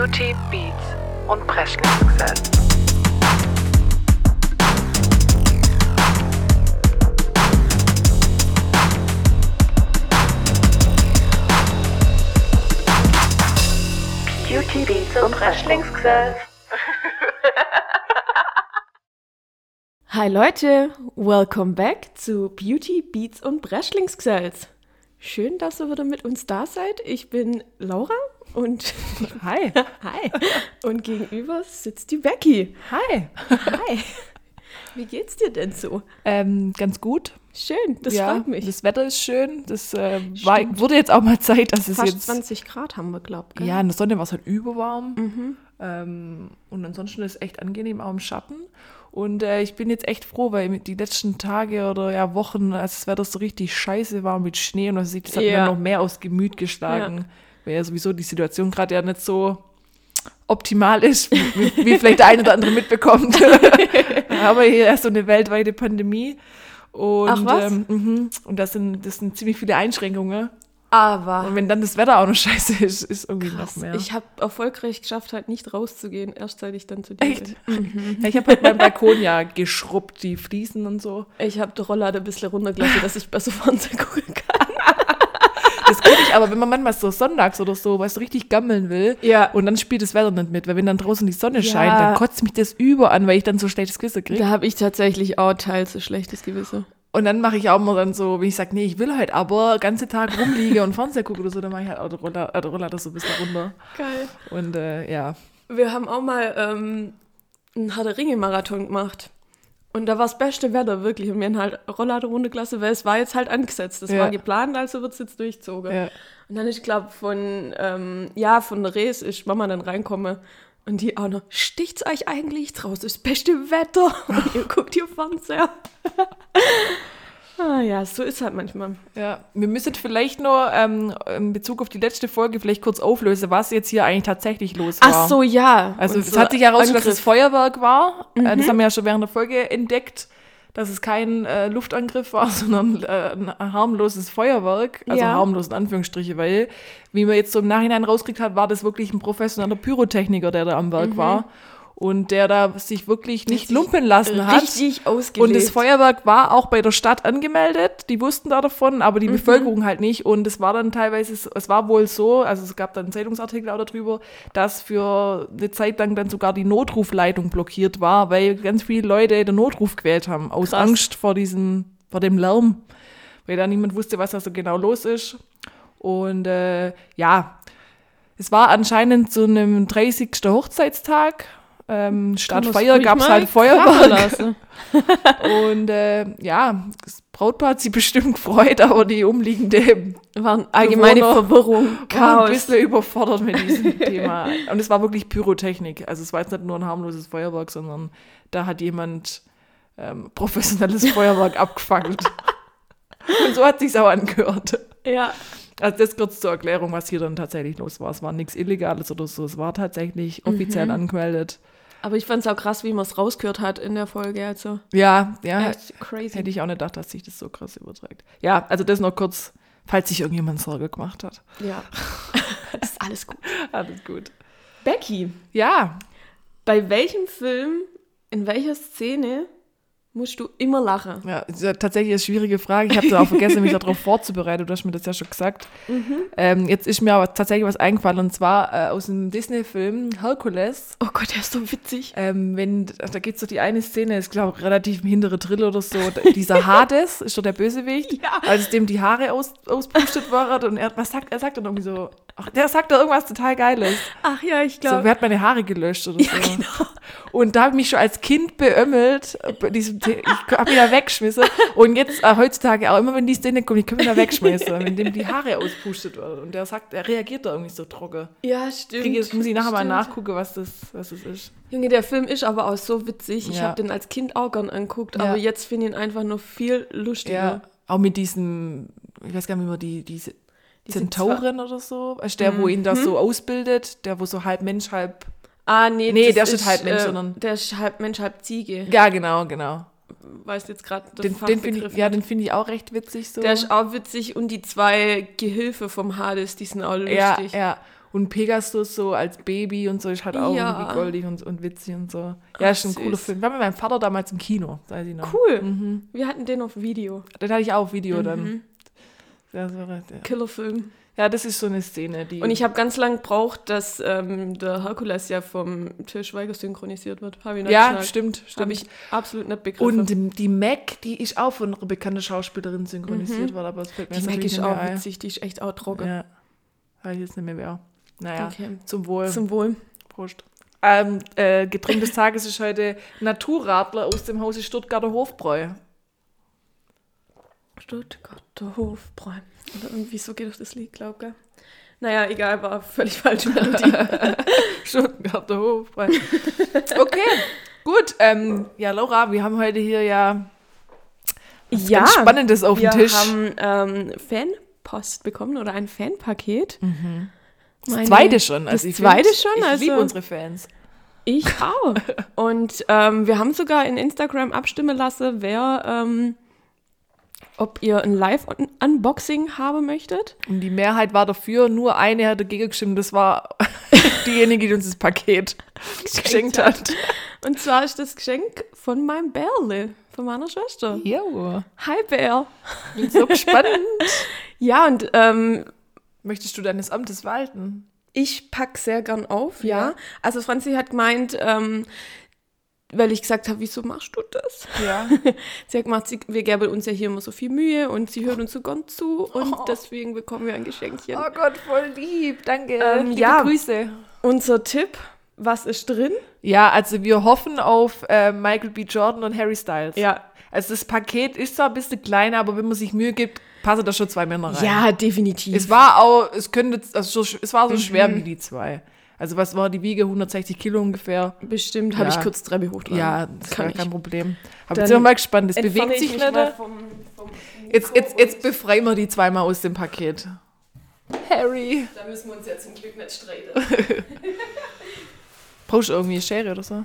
Beauty, Beats und Presley-Success. Beauty, Beats und Presley-Success. Hi Leute, welcome back zu Beauty, Beats und Breschlingsgesells. Schön, dass ihr wieder mit uns da seid. Ich bin Laura und Hi. hi. Und gegenüber sitzt die Becky. Hi. Hi. Wie geht's dir denn so? Ähm, ganz gut. Schön, das ja, freut mich. Das Wetter ist schön. Das äh, war, wurde jetzt auch mal Zeit, dass es Fast jetzt. 20 Grad haben wir, glaubt ich. Ja, in der Sonne war es halt überwarm. Mhm. Ähm, und ansonsten ist es echt angenehm, auch im Schatten. Und äh, ich bin jetzt echt froh, weil die letzten Tage oder ja, Wochen, als das Wetter so richtig scheiße war mit Schnee und das, das hat Ja. mir noch mehr aus Gemüt geschlagen. Weil ja sowieso die Situation gerade ja nicht so optimal ist, wie, wie vielleicht der eine oder andere mitbekommt. Aber hier ist so eine weltweite Pandemie. Und, Ach, was? Ähm, mhm. und das sind, das sind ziemlich viele Einschränkungen. Aber Und wenn dann das Wetter auch noch scheiße ist, ist irgendwie krass, noch mehr. ich habe erfolgreich geschafft, halt nicht rauszugehen, erst seit ich dann zu dir Echt? bin. Ja, ich habe halt meinen Balkon ja geschrubbt, die Fliesen und so. Ich habe die Rolllade ein bisschen runtergelassen, dass ich besser Fernsehen gucken kann. Das geht ich aber, wenn man manchmal so sonntags oder so, weißt du, richtig gammeln will Ja. und dann spielt das Wetter nicht mit, weil wenn dann draußen die Sonne Ja. scheint, dann kotzt mich das über an, weil ich dann so schlechtes Gewissen kriege. Da habe ich tatsächlich auch teils ein schlechtes Gewissen. Und dann mache ich auch mal dann so, wenn ich sage, nee, ich will halt aber ganze Tag rumliege und Fernseher gucke oder so, dann mache ich halt auch Roller, äh, Roller so ein bisschen runter. Geil. Und äh, ja, Wir haben auch mal ähm, einen Herr der Ringe-Marathon gemacht. Und da war das beste Wetter, wirklich. Und wir haben halt Rolllader runtergelassen, weil es war jetzt halt angesetzt. Das Ja. war geplant, also wird es jetzt durchzogen. ja. Und dann, ich glaube, von, ähm, ja, von der Res ist Mama dann reinkomme. Und die auch noch, sticht's euch eigentlich draus? Das beste Wetter. Und ihr guckt hier Fernseher. Ah ja, so ist halt manchmal. Ja, wir müssen vielleicht nur ähm, in Bezug auf die letzte Folge vielleicht kurz auflösen, was jetzt hier eigentlich tatsächlich los war. Ach so, ja. Also Und es so hat sich herausgestellt, dass es. Feuerwerk war. Äh, Mhm. das haben wir ja schon während der Folge entdeckt, dass es kein äh, Luftangriff war, sondern äh, ein harmloses Feuerwerk. Also Ja. harmlos in Anführungsstriche, weil, wie man jetzt so im Nachhinein rauskriegt hat, war das wirklich ein professioneller Pyrotechniker, der da am Werk war. Und der da sich wirklich nicht sich lumpen lassen hat. Richtig ausgelebt. Und das Feuerwerk war auch bei der Stadt angemeldet, die wussten da davon, aber die Mhm. Bevölkerung halt nicht. Und es war dann teilweise, es war wohl so, also es gab dann einen Zeitungsartikel auch darüber, dass für eine Zeit lang dann sogar die Notrufleitung blockiert war, weil ganz viele Leute den Notruf gewählt haben, aus Krass. Angst vor diesem, vor dem Lärm, weil da niemand wusste, was da so genau los ist. Und äh, ja, es war anscheinend zu einem 30. Hochzeitstag. Ähm, statt Feier gab es halt Feuerwerk. lassen. Und äh, ja, das Brautpaar hat sich bestimmt gefreut, aber die umliegende War allgemeine Bewohner Verwirrung, war ein Chaos. bisschen überfordert mit diesem Thema. Und es war wirklich Pyrotechnik. Also es war jetzt nicht nur ein harmloses Feuerwerk, sondern da hat jemand ähm, professionelles Feuerwerk abgefangen. Und so hat sich's auch angehört. Ja. Also das kurz zur Erklärung, was hier dann tatsächlich los war. Es war nichts Illegales oder so. Es war tatsächlich offiziell Mhm. angemeldet. Aber ich fand es auch krass, wie man es rausgehört hat in der Folge. Also, Ja, ja. echt crazy. Hätte ich auch nicht gedacht, dass sich das so krass überträgt. Ja, also das noch kurz, falls sich irgendjemand Sorge gemacht hat. Ja. ist alles gut. Alles gut. Becky, Ja, bei welchem Film, in welcher Szene musst du immer lachen? ja, ist ja tatsächlich eine schwierige Frage. Ich habe da auch vergessen, mich darauf vorzubereiten. Du hast mir das ja schon gesagt. Ähm, jetzt ist mir aber tatsächlich was eingefallen und zwar äh, aus dem Disney-Film Hercules. Oh Gott, der ist so witzig. Ähm, wenn, da gibt es so die eine Szene, ist glaube ich relativ im hintere Drill oder so. Dieser Hades ist doch der Bösewicht, Ja. als dem die Haare aus, auspustet waren und er, was sagt, er sagt dann irgendwie so, ach, der sagt da irgendwas total Geiles. Ach ja, ich So, glaube. wer hat meine Haare gelöscht oder ja, so. genau. Und da habe ich mich schon als Kind beömmelt. diesem The ich habe ihn da weggeschmissen. Und jetzt äh, heutzutage auch immer, wenn die Szene kommt, ich kann ihn da wegschmeißen, wenn dem die Haare auspustet werden. Und der sagt, er reagiert da irgendwie so trocken. Ja, stimmt. Krieg jetzt muss ich nachher mal stimmt. nachgucken, was das, was das ist. Junge, der Film ist aber auch so witzig. Ich Ja. habe den als Kind auch gern angeguckt, Ja. aber jetzt finde ich ihn einfach nur viel lustiger. Ja, auch mit diesem, ich weiß gar nicht, wie man die, diese Diese Zentaurin oder so, also der, wo ihn das so ausbildet, der, wo so halb Mensch, halb. Ah, nee, Nee, der ist nicht halb Mensch, äh, sondern- Der ist halb Mensch, halb Ziege. Ja, genau, genau. Weiß jetzt gerade Den, den finde ich, ja, den finde ich auch recht witzig so. Der ist auch witzig und die zwei Gehilfe vom Hades, die sind auch lustig. ja, ja. Und Pegasus so als Baby und so ist halt auch Ja. irgendwie goldig und, und witzig und so. Ja, ist ein süß. cooler Film. War mit meinem Vater damals im Kino, weiß ich noch. Cool. Mhm. Wir hatten den auf Video. Den hatte ich auch auf Video Mhm. dann. Ja, so, ja. Killerfilm. ja, das ist so eine Szene, die. Und ich habe ganz lang gebraucht, dass ähm, der Herkules ja vom Til Schweiger synchronisiert wird. Habe ich nicht ja, geschnallt. stimmt, stimmt. Habe ich absolut nicht begriffen. und die- Mac, die ist auch von einer bekannten Schauspielerin synchronisiert worden, aber es fällt mir Mhm. die Mac ist nicht mehr auch ein. witzig, die ist echt auch trocken. Ja, weiß ich jetzt nicht mehr wer. Naja, Okay. zum Wohl. Zum Wohl. Prost. Ähm, äh, Getränk des Tages ist heute Naturradler aus dem Hause Stuttgarter Hofbräu. Stuttgarter Hofbräu. Oder irgendwie so geht doch das Lied, glaub ich. Naja, egal, war völlig falsche Melodie. Stuttgarter Hofbräu. Okay, gut. Ähm, ja, Laura, wir haben heute hier ja was ja, Spannendes auf wir dem Tisch. haben ähm, Fanpost bekommen oder ein Fanpaket. das Meine- zweite schon. das Also ich zweite find, schon, Ich also- liebe unsere Fans. Ich auch. Und ähm, wir haben sogar in Instagram abstimmen lassen, wer, ähm, ob ihr ein Live-Unboxing haben möchtet. Und die Mehrheit war dafür, nur eine hat dagegen gestimmt. Das war diejenige, die uns das Paket geschenkt hat. Und zwar ist das Geschenk von meinem Bärle, von meiner Schwester. Jo, Hi Bär. bin so gespannt. Ja, und ähm, Möchtest du deines Amtes walten? ich pack sehr gern auf, ja. Ja. Also Franzi hat gemeint, ähm, weil ich gesagt habe, wieso machst du das? Ja. Sie hat gemacht, sie, wir geben uns ja hier immer so viel Mühe und sie hört uns so gern zu und Oh. deswegen bekommen wir ein Geschenkchen. Oh Gott, voll lieb. Danke. Ähm, Liebe ja. Grüße. Unser Tipp, was ist drin? Ja, also wir hoffen auf äh, Michael B. Jordan und Harry Styles. Ja, Also das Paket ist zwar ein bisschen kleiner, aber wenn man sich Mühe gibt, passen da schon zwei Männer rein. ja, definitiv. Es war auch, es könnte, also so, es war Mhm. so schwer wie die zwei. Also was war die Wiege? 160 Kilo ungefähr. Bestimmt habe Ja. ich kurz Treppe hochtragen. Ja, das kann war ich. kein Problem. Aber jetzt sind wir mal gespannt. Es Entferne bewegt ich sich nicht. vom, vom Jetzt, jetzt, jetzt befreien wir die zweimal aus dem Paket. Harry. Da müssen wir uns ja zum Glück nicht streiten. Brauchst du irgendwie eine Schere oder so?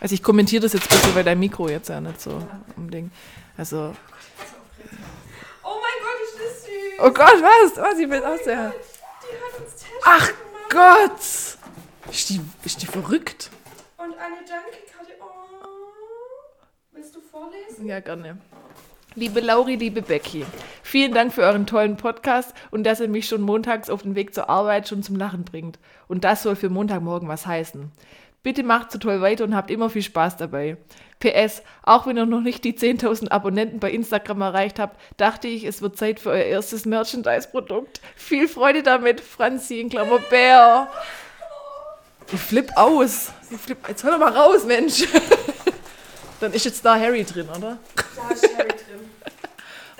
Also ich kommentiere das jetzt bitte, weil dein Mikro jetzt ja nicht so unbedingt. Also. Oh mein Gott, ist das süß. Oh Gott, was? Was? Ich auch sehr. Die hat uns Taschen Ach Gott! Ist die, ist die verrückt? und eine Dankekarte. Oh. Willst du vorlesen? Ja, gerne. Liebe Lauri, liebe Becky, vielen Dank für euren tollen Podcast und dass ihr mich schon montags auf den Weg zur Arbeit schon zum Lachen bringt. Und das soll für Montagmorgen was heißen. Bitte macht so toll weiter und habt immer viel Spaß dabei. PS, auch wenn ihr noch nicht die 10.000 Abonnenten bei Instagram erreicht habt, dachte ich, es wird Zeit für euer erstes Merchandise-Produkt. Viel Freude damit, Franzi in Klammer Bär. Ich flipp aus. Ich flipp, jetzt hör doch mal raus, Mensch. Dann ist jetzt da Harry drin, oder? Da ist Harry drin.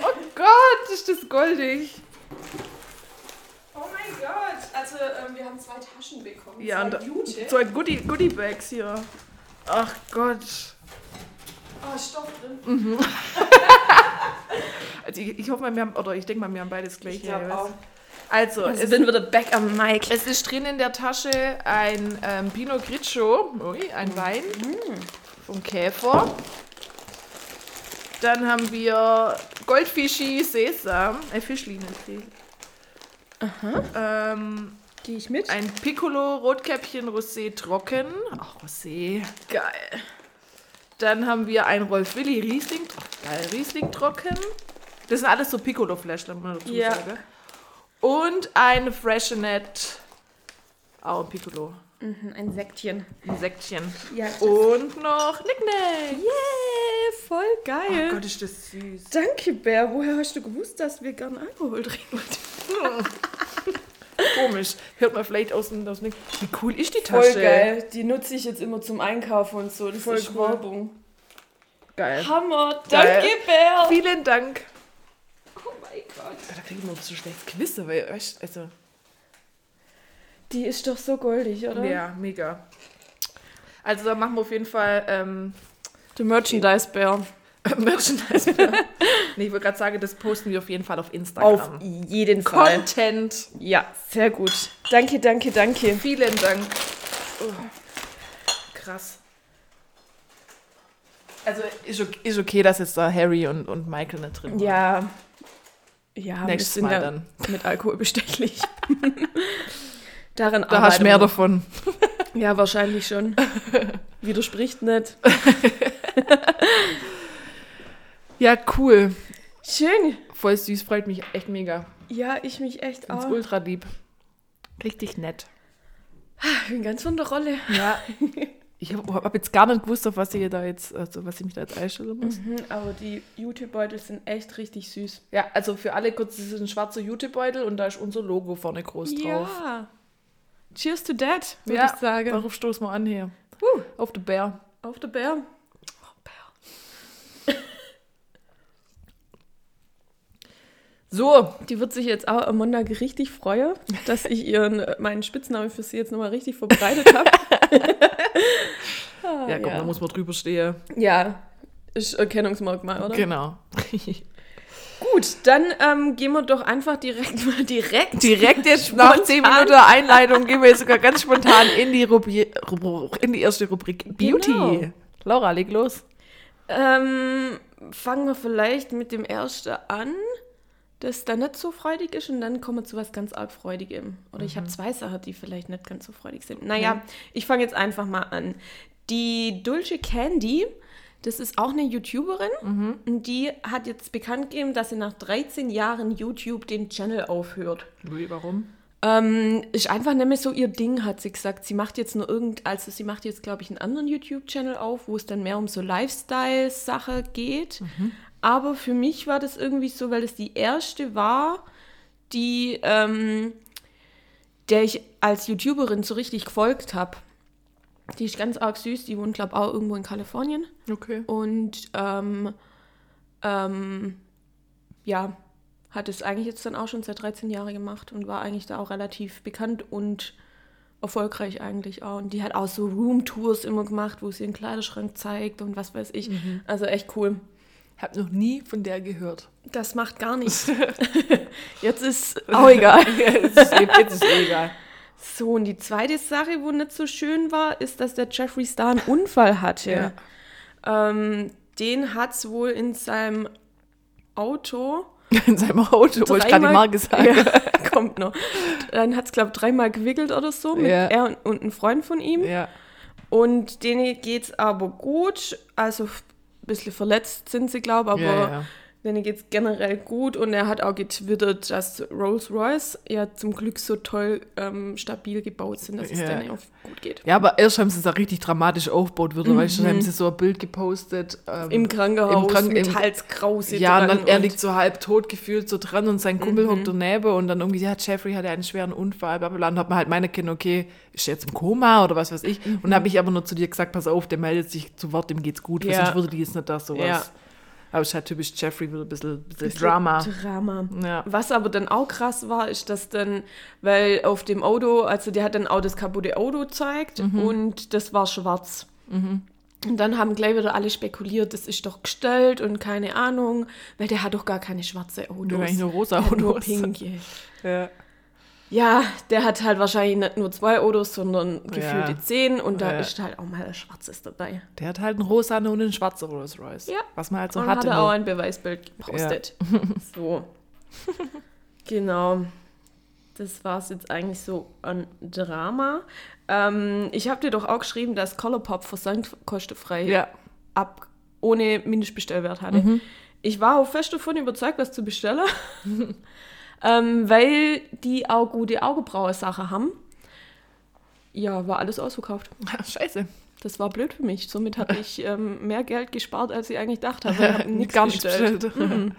Oh Gott, ist das goldig. Oh mein Gott. Also, ähm, wir haben zwei Taschen bekommen. Ja, zwei und Jute. ein Goodie, Goodie Bags hier. Ach Gott. Oh, Stoff drin. Also ich, ich hoffe mal, wir haben, oder ich denke mal, wir haben beides gleich. Ich glaube auch. Also, Also es, bin wieder back am Mic. es ist drin in der Tasche ein ähm, Pinot Grigio, ui, ein Wein vom Käfer. Dann haben wir Goldfischi Sesam, ein Fischli natürlich. Ähm, Gehe ich mit? ein Piccolo Rotkäppchen Rosé trocken. Ach, Rosé. Geil. Dann haben wir ein Rolf Willi Riesling, geil, Riesling trocken. Das sind alles so Piccolo-Flaschen, muss man dazu Ja. sagen. Und ein Freshenet, auch ein Piccolo, Mhm, ein Sektchen. ein Sektchen. Ja. Und noch Nicknack. Yeah, voll geil. Oh Gott, ist das süß. Danke, Bär. Woher hast du gewusst, dass wir gern Alkohol trinken? Komisch. Hört man vielleicht aus dem, aus dem Wie cool ist die Tasche? Voll geil. Die nutze ich jetzt immer zum Einkaufen und so. Das Voll ist cool. Werbung. Geil. Hammer. Geil. Danke, Bär. Vielen Dank. Oh mein Gott. Da kriege ich immer so schlecht Quizze, weil, weißt, also, Die ist doch so goldig, oder? ja, mega. Also da machen wir auf jeden Fall ähm, Der Merchandise-Bär. Merchandise. Nee, ich wollte gerade sagen, das posten wir auf jeden Fall auf Instagram. Auf jeden Fall. Content. Ja, sehr gut. Danke, danke, danke. Vielen Dank. Oh. Krass. Also ist okay, ist okay, dass jetzt da Harry und, und Michael nicht drin waren. Ja. Ja, Nächstes wir sind Mal ja dann. mit Alkohol bestechlich. Daran Da hast du mehr davon. Ja, wahrscheinlich schon. Widerspricht nicht. Ja, cool. Schön. Voll süß, freut mich echt mega. Ja, ich mich echt Find's auch. ultra lieb. Richtig nett. Ich bin ganz von der Rolle. Ja. Ich habe hab jetzt gar nicht gewusst, auf was ich da jetzt, also was ich mich da jetzt einstellen muss. Mhm, aber die YouTube-Beutel sind echt richtig süß. Ja, also für alle kurz, das ist ein schwarzer Jutebeutel und da ist unser Logo vorne groß drauf. Ja. Cheers to that, würde Ja, ich sagen. Darauf stoßen wir an hier. Uh, Auf den Bär. auf der Bär. So, Die wird sich jetzt auch am Montag richtig freuen, dass ich ihren, meinen Spitznamen für sie jetzt nochmal richtig verbreitet habe. ah, ja komm, da muss man drüber stehen. ja, ist Erkennungsmerkmal, oder? Genau. Gut, dann ähm, gehen wir doch einfach direkt mal direkt. Direkt jetzt nach Spontan. 10 Minuten Einleitung gehen wir jetzt sogar ganz spontan in die, Rubri Rubri in die erste Rubrik Beauty. Genau. Laura, leg los. Ähm, fangen wir vielleicht mit dem ersten an, das dann nicht so freudig ist und dann kommen wir zu was ganz arg Freudigem. Oder ich habe zwei Sachen, die vielleicht nicht ganz so freudig sind. Naja, ich fange jetzt einfach mal an. Die Dulce Candy, das ist auch eine YouTuberin und die hat jetzt bekannt gegeben, dass sie nach 13 Jahren YouTube den Channel aufhört. Louis, warum? Ähm, ist einfach nicht mehr so ihr Ding, hat sie gesagt. Sie macht jetzt nur irgend, also sie macht jetzt, glaube ich, einen anderen YouTube-Channel auf, wo es dann mehr um so Lifestyle-Sache geht. Aber für mich war das irgendwie so, weil es die erste war, die, ähm, der ich als YouTuberin so richtig gefolgt habe. Die ist ganz arg süß, die wohnt, glaube ich, auch irgendwo in Kalifornien. Okay. Und ähm, ähm, ja, hat es eigentlich jetzt dann auch schon seit 13 Jahren gemacht und war eigentlich da auch relativ bekannt und erfolgreich eigentlich auch. Und die hat auch so Roomtours immer gemacht, wo sie ihren Kleiderschrank zeigt und was weiß ich. Also echt cool. Hab noch nie von der gehört. Das macht gar nichts. jetzt ist auch egal. jetzt, ist, eh- jetzt ist eh egal. So, und die zweite Sache, wo nicht so schön war, ist, dass der Jeffree Star einen Unfall hatte. Ähm, den hat es wohl in seinem Auto In seinem Auto, wollte ich gerade Marke sagen. Ja, kommt noch. Dann hat es, glaube ich, dreimal gewickelt oder so mit Ja. er und, und ein Freund von ihm. Ja. Und denen geht es aber gut. Also bisschen verletzt sind sie, glaube ich, aber Ja, ja. Denen geht es generell gut. Und er hat auch getwittert, dass Rolls-Royce ja zum Glück so toll ähm, stabil gebaut sind, dass es denen auch gut geht. Ja, aber erst haben sie es auch richtig dramatisch aufgebaut, wieder, weißt du, dann haben sie so ein Bild gepostet. ähm, Mhm. Im Krankenhaus im Kranken- mit Halskrause Ja, und dann er und- liegt so halb tot gefühlt so dran und sein Kumpel hockt daneben und dann irgendwie, ja, Jeffrey hatte einen schweren Unfall, bla bla bla. Und hat man halt meine Kinder, okay, ist er jetzt im Koma oder was weiß ich. Und habe ich aber nur zu dir gesagt, pass auf, der meldet sich zu Wort, dem geht's gut, weil Ja. sonst würde die jetzt nicht da sowas. Ja. Aber es ist halt typisch Jeffrey, wieder ein bisschen, bisschen Bisschen Drama. Drama. Ja. Was aber dann auch krass war, ist, dass dann, weil auf dem Auto, also der hat dann auch das kaputte Auto gezeigt Mhm. und das war schwarz. Und dann haben gleich wieder alle spekuliert, das ist doch gestellt und keine Ahnung, weil der hat doch gar keine schwarze Autos. Hat eigentlich nur rosa hat nur Autos. pinke. Ja. Ja, der hat halt wahrscheinlich nicht nur zwei Autos, sondern gefühlte Ja. zehn und da Ja. ist halt auch mal ein schwarzes dabei. Der hat halt einen rosa und einen schwarzen Rolls Royce. Ja. Was man halt so und hatte. hat er auch noch. ein Beweisbild gepostet. So. genau. Das war es jetzt eigentlich so an Drama. Ähm, ich habe dir doch auch geschrieben, dass Colourpop versandkostenfrei Ja. ab ohne Mindestbestellwert hatte. Mhm. Ich war auch fest davon überzeugt, was zu bestellen, ähm, weil die auch gute Augenbraue-Sache haben. Ja, war alles ausverkauft. Scheiße. Das war blöd für mich. Somit habe ich ähm, mehr Geld gespart, als ich eigentlich gedacht habe. Ich habe nichts Gar bestellt. bestellt.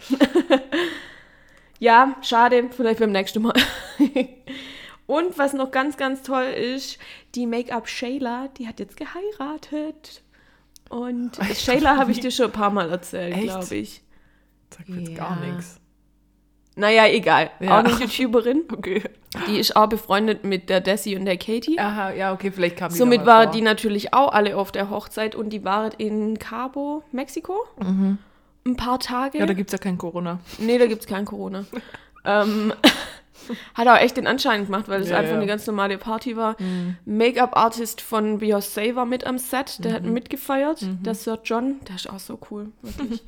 Ja, schade. Vielleicht beim nächsten Mal. Und was noch ganz, ganz toll ist, die Make-up Shayla, die hat jetzt geheiratet. Und Shayla habe ich dir schon ein paar Mal erzählt, glaube ich. Sagt mir jetzt gar Ja. nichts. Naja, egal. Ja. Auch eine YouTuberin. Okay. Die ist auch befreundet mit der Desi und der Katie. Aha, ja, okay, vielleicht kam die Somit da mal war vor. die natürlich auch alle auf der Hochzeit und die waren in Cabo, Mexiko. Ein paar Tage. Mhm. Ja, da gibt es ja kein Corona. Nee, da gibt es kein Corona. ähm, hat auch echt den Anschein gemacht, weil es Ja, einfach ja. eine ganz normale Party war. Make-up-Artist von Beyoncé war mit am Set, der hat mitgefeiert. Der Sir John, der ist auch so cool, wirklich.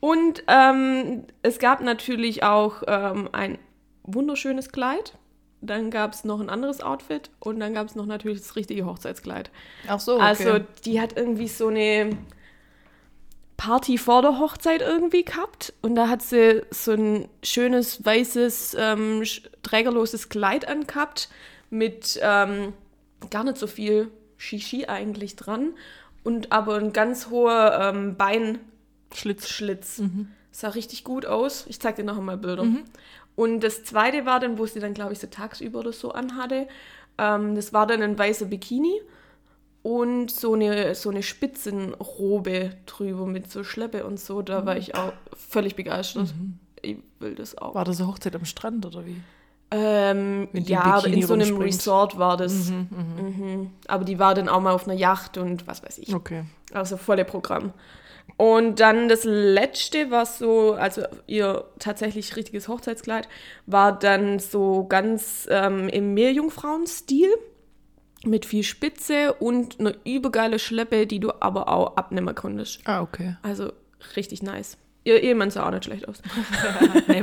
Und ähm, es gab natürlich auch ähm, ein wunderschönes Kleid. dann gab es noch ein anderes Outfit und dann gab es noch natürlich das richtige Hochzeitskleid. Ach so, Also die hat irgendwie so eine Party vor der Hochzeit irgendwie gehabt und da hat sie so ein schönes weißes ähm, trägerloses Kleid angehabt mit ähm, gar nicht so viel Shishi eigentlich dran und aber ein ganz hoher ähm, Beinschlitz. Schlitz. Sah richtig gut aus. Ich zeig dir noch einmal Bilder. Und das zweite war dann, wo sie dann, glaube ich, so tagsüber oder so anhatte. Ähm, das war dann ein weißer Bikini und so eine, so eine Spitzenrobe drüber mit so Schleppe und so. Da war ich auch völlig begeistert. Ich will das auch. War das eine Hochzeit am Strand oder wie? Ähm, ja, in so einem rumspringt. Resort war das. Mhm. Aber die war dann auch mal auf einer Yacht und was weiß ich. Okay. Also volle Programm. Und dann das letzte, was so, also ihr tatsächlich richtiges Hochzeitskleid, war dann so ganz ähm, im Meerjungfrauenstil mit viel Spitze und einer übergeile Schleppe, die du aber auch abnehmen konntest. Ah, okay. Also richtig nice. Ihr Ehemann sah auch nicht schlecht aus. nee,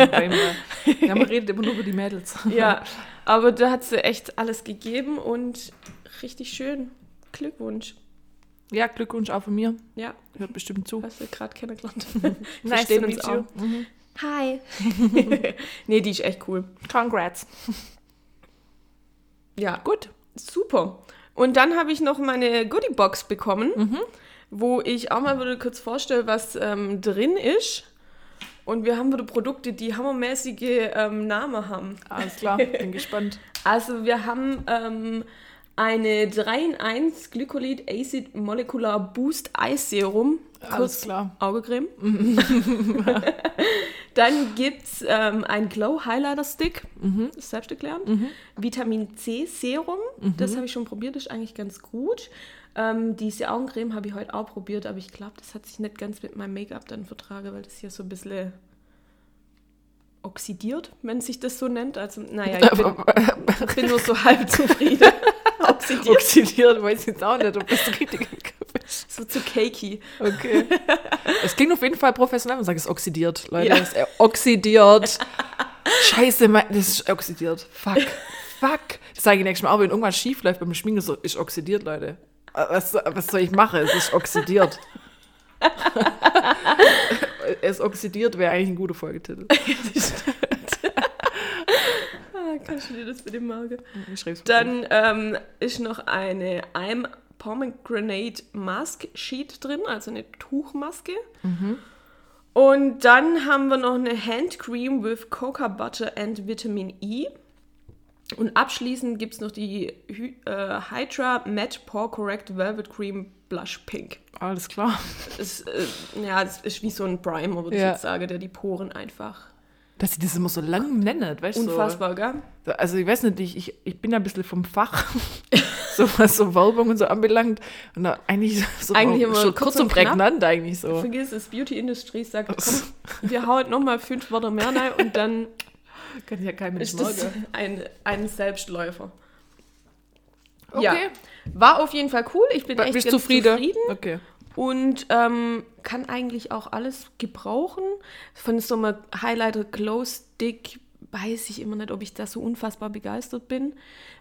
ja, man redet immer nur über die Mädels. ja, aber da hat sie echt alles gegeben und richtig schön. Glückwunsch. Ja, Glückwunsch auch von mir. Ja, Hört bestimmt zu. hast du gerade kennengelernt. Nice to uns meet auch. you. Mhm. Hi. nee, die ist echt cool. Congrats. Ja, gut. Super. Und dann habe ich noch meine Goodie-Box bekommen, wo ich auch mal wieder kurz vorstelle, was ähm, drin ist. Und wir haben wieder Produkte, die hammermäßige ähm, Namen haben. Alles klar, bin gespannt. Also wir haben ähm, eine 3 in 1 Glycolid Acid Molecular Boost Eye Serum. Alles klar. Augecreme. Dann gibt es ähm, ein Glow Highlighter Stick, ist selbst erklärt. Vitamin C Serum, das habe ich schon probiert, ist eigentlich ganz gut. Ähm, diese Augencreme habe ich heute auch probiert, aber ich glaube, das hat sich nicht ganz mit meinem Make-up dann vertragen, weil das hier so ein bisschen oxidiert, wenn sich das so nennt. Also, naja, ich bin, ich bin nur so halb zufrieden. Oxidiert. Oxidiert, weiß ich jetzt auch nicht, ob das richtig ist. So zu cakey. Okay. Es klingt auf jeden Fall professionell, man sagt es oxidiert, Leute. Ja. Es ist oxidiert. Scheiße, mein, das ist oxidiert. Fuck. Fuck. Das sage ich nächstes Mal auch, wenn irgendwas schief läuft beim Schminken, so ist oxidiert, Leute. Äh, Was, was soll ich machen? Es ist oxidiert. es oxidiert wäre eigentlich ein guter Folgetitel. Kannst du dir das bitte merken? Ich Dann ähm, ist noch eine I'm Pomegranate Mask Sheet drin, also eine Tuchmaske. Und dann haben wir noch eine Hand Cream with Cocoa Butter and Vitamin E. Und abschließend gibt es noch die Hy äh, Hydra Matte Pore Correct Velvet Cream Blush Pink. Alles klar. Das, äh, ja, das ist wie so ein Primer, würde ich Ja. jetzt sagen, der die Poren einfach Dass sie das immer so lang nennen, weißt du? unfassbar, gell? So. Also ich weiß nicht, ich, ich, ich bin ja ein bisschen vom Fach, so was so Werbung und so anbelangt. Und da eigentlich so Eigentlich immer schon kurz und prägnant eigentlich so. Vergiss es, Beauty Industry sagt, komm, wir hauen nochmal fünf Wörter mehr rein und dann Kann ja kein Mensch ist das ein, ein Selbstläufer. Okay. Ja, war auf jeden Fall cool. Ich bin echt du ganz zufrieden? zufrieden Okay. Und ähm, kann eigentlich auch alles gebrauchen. Von so einem Highlighter Glow Stick weiß ich immer nicht, ob ich da so unfassbar begeistert bin,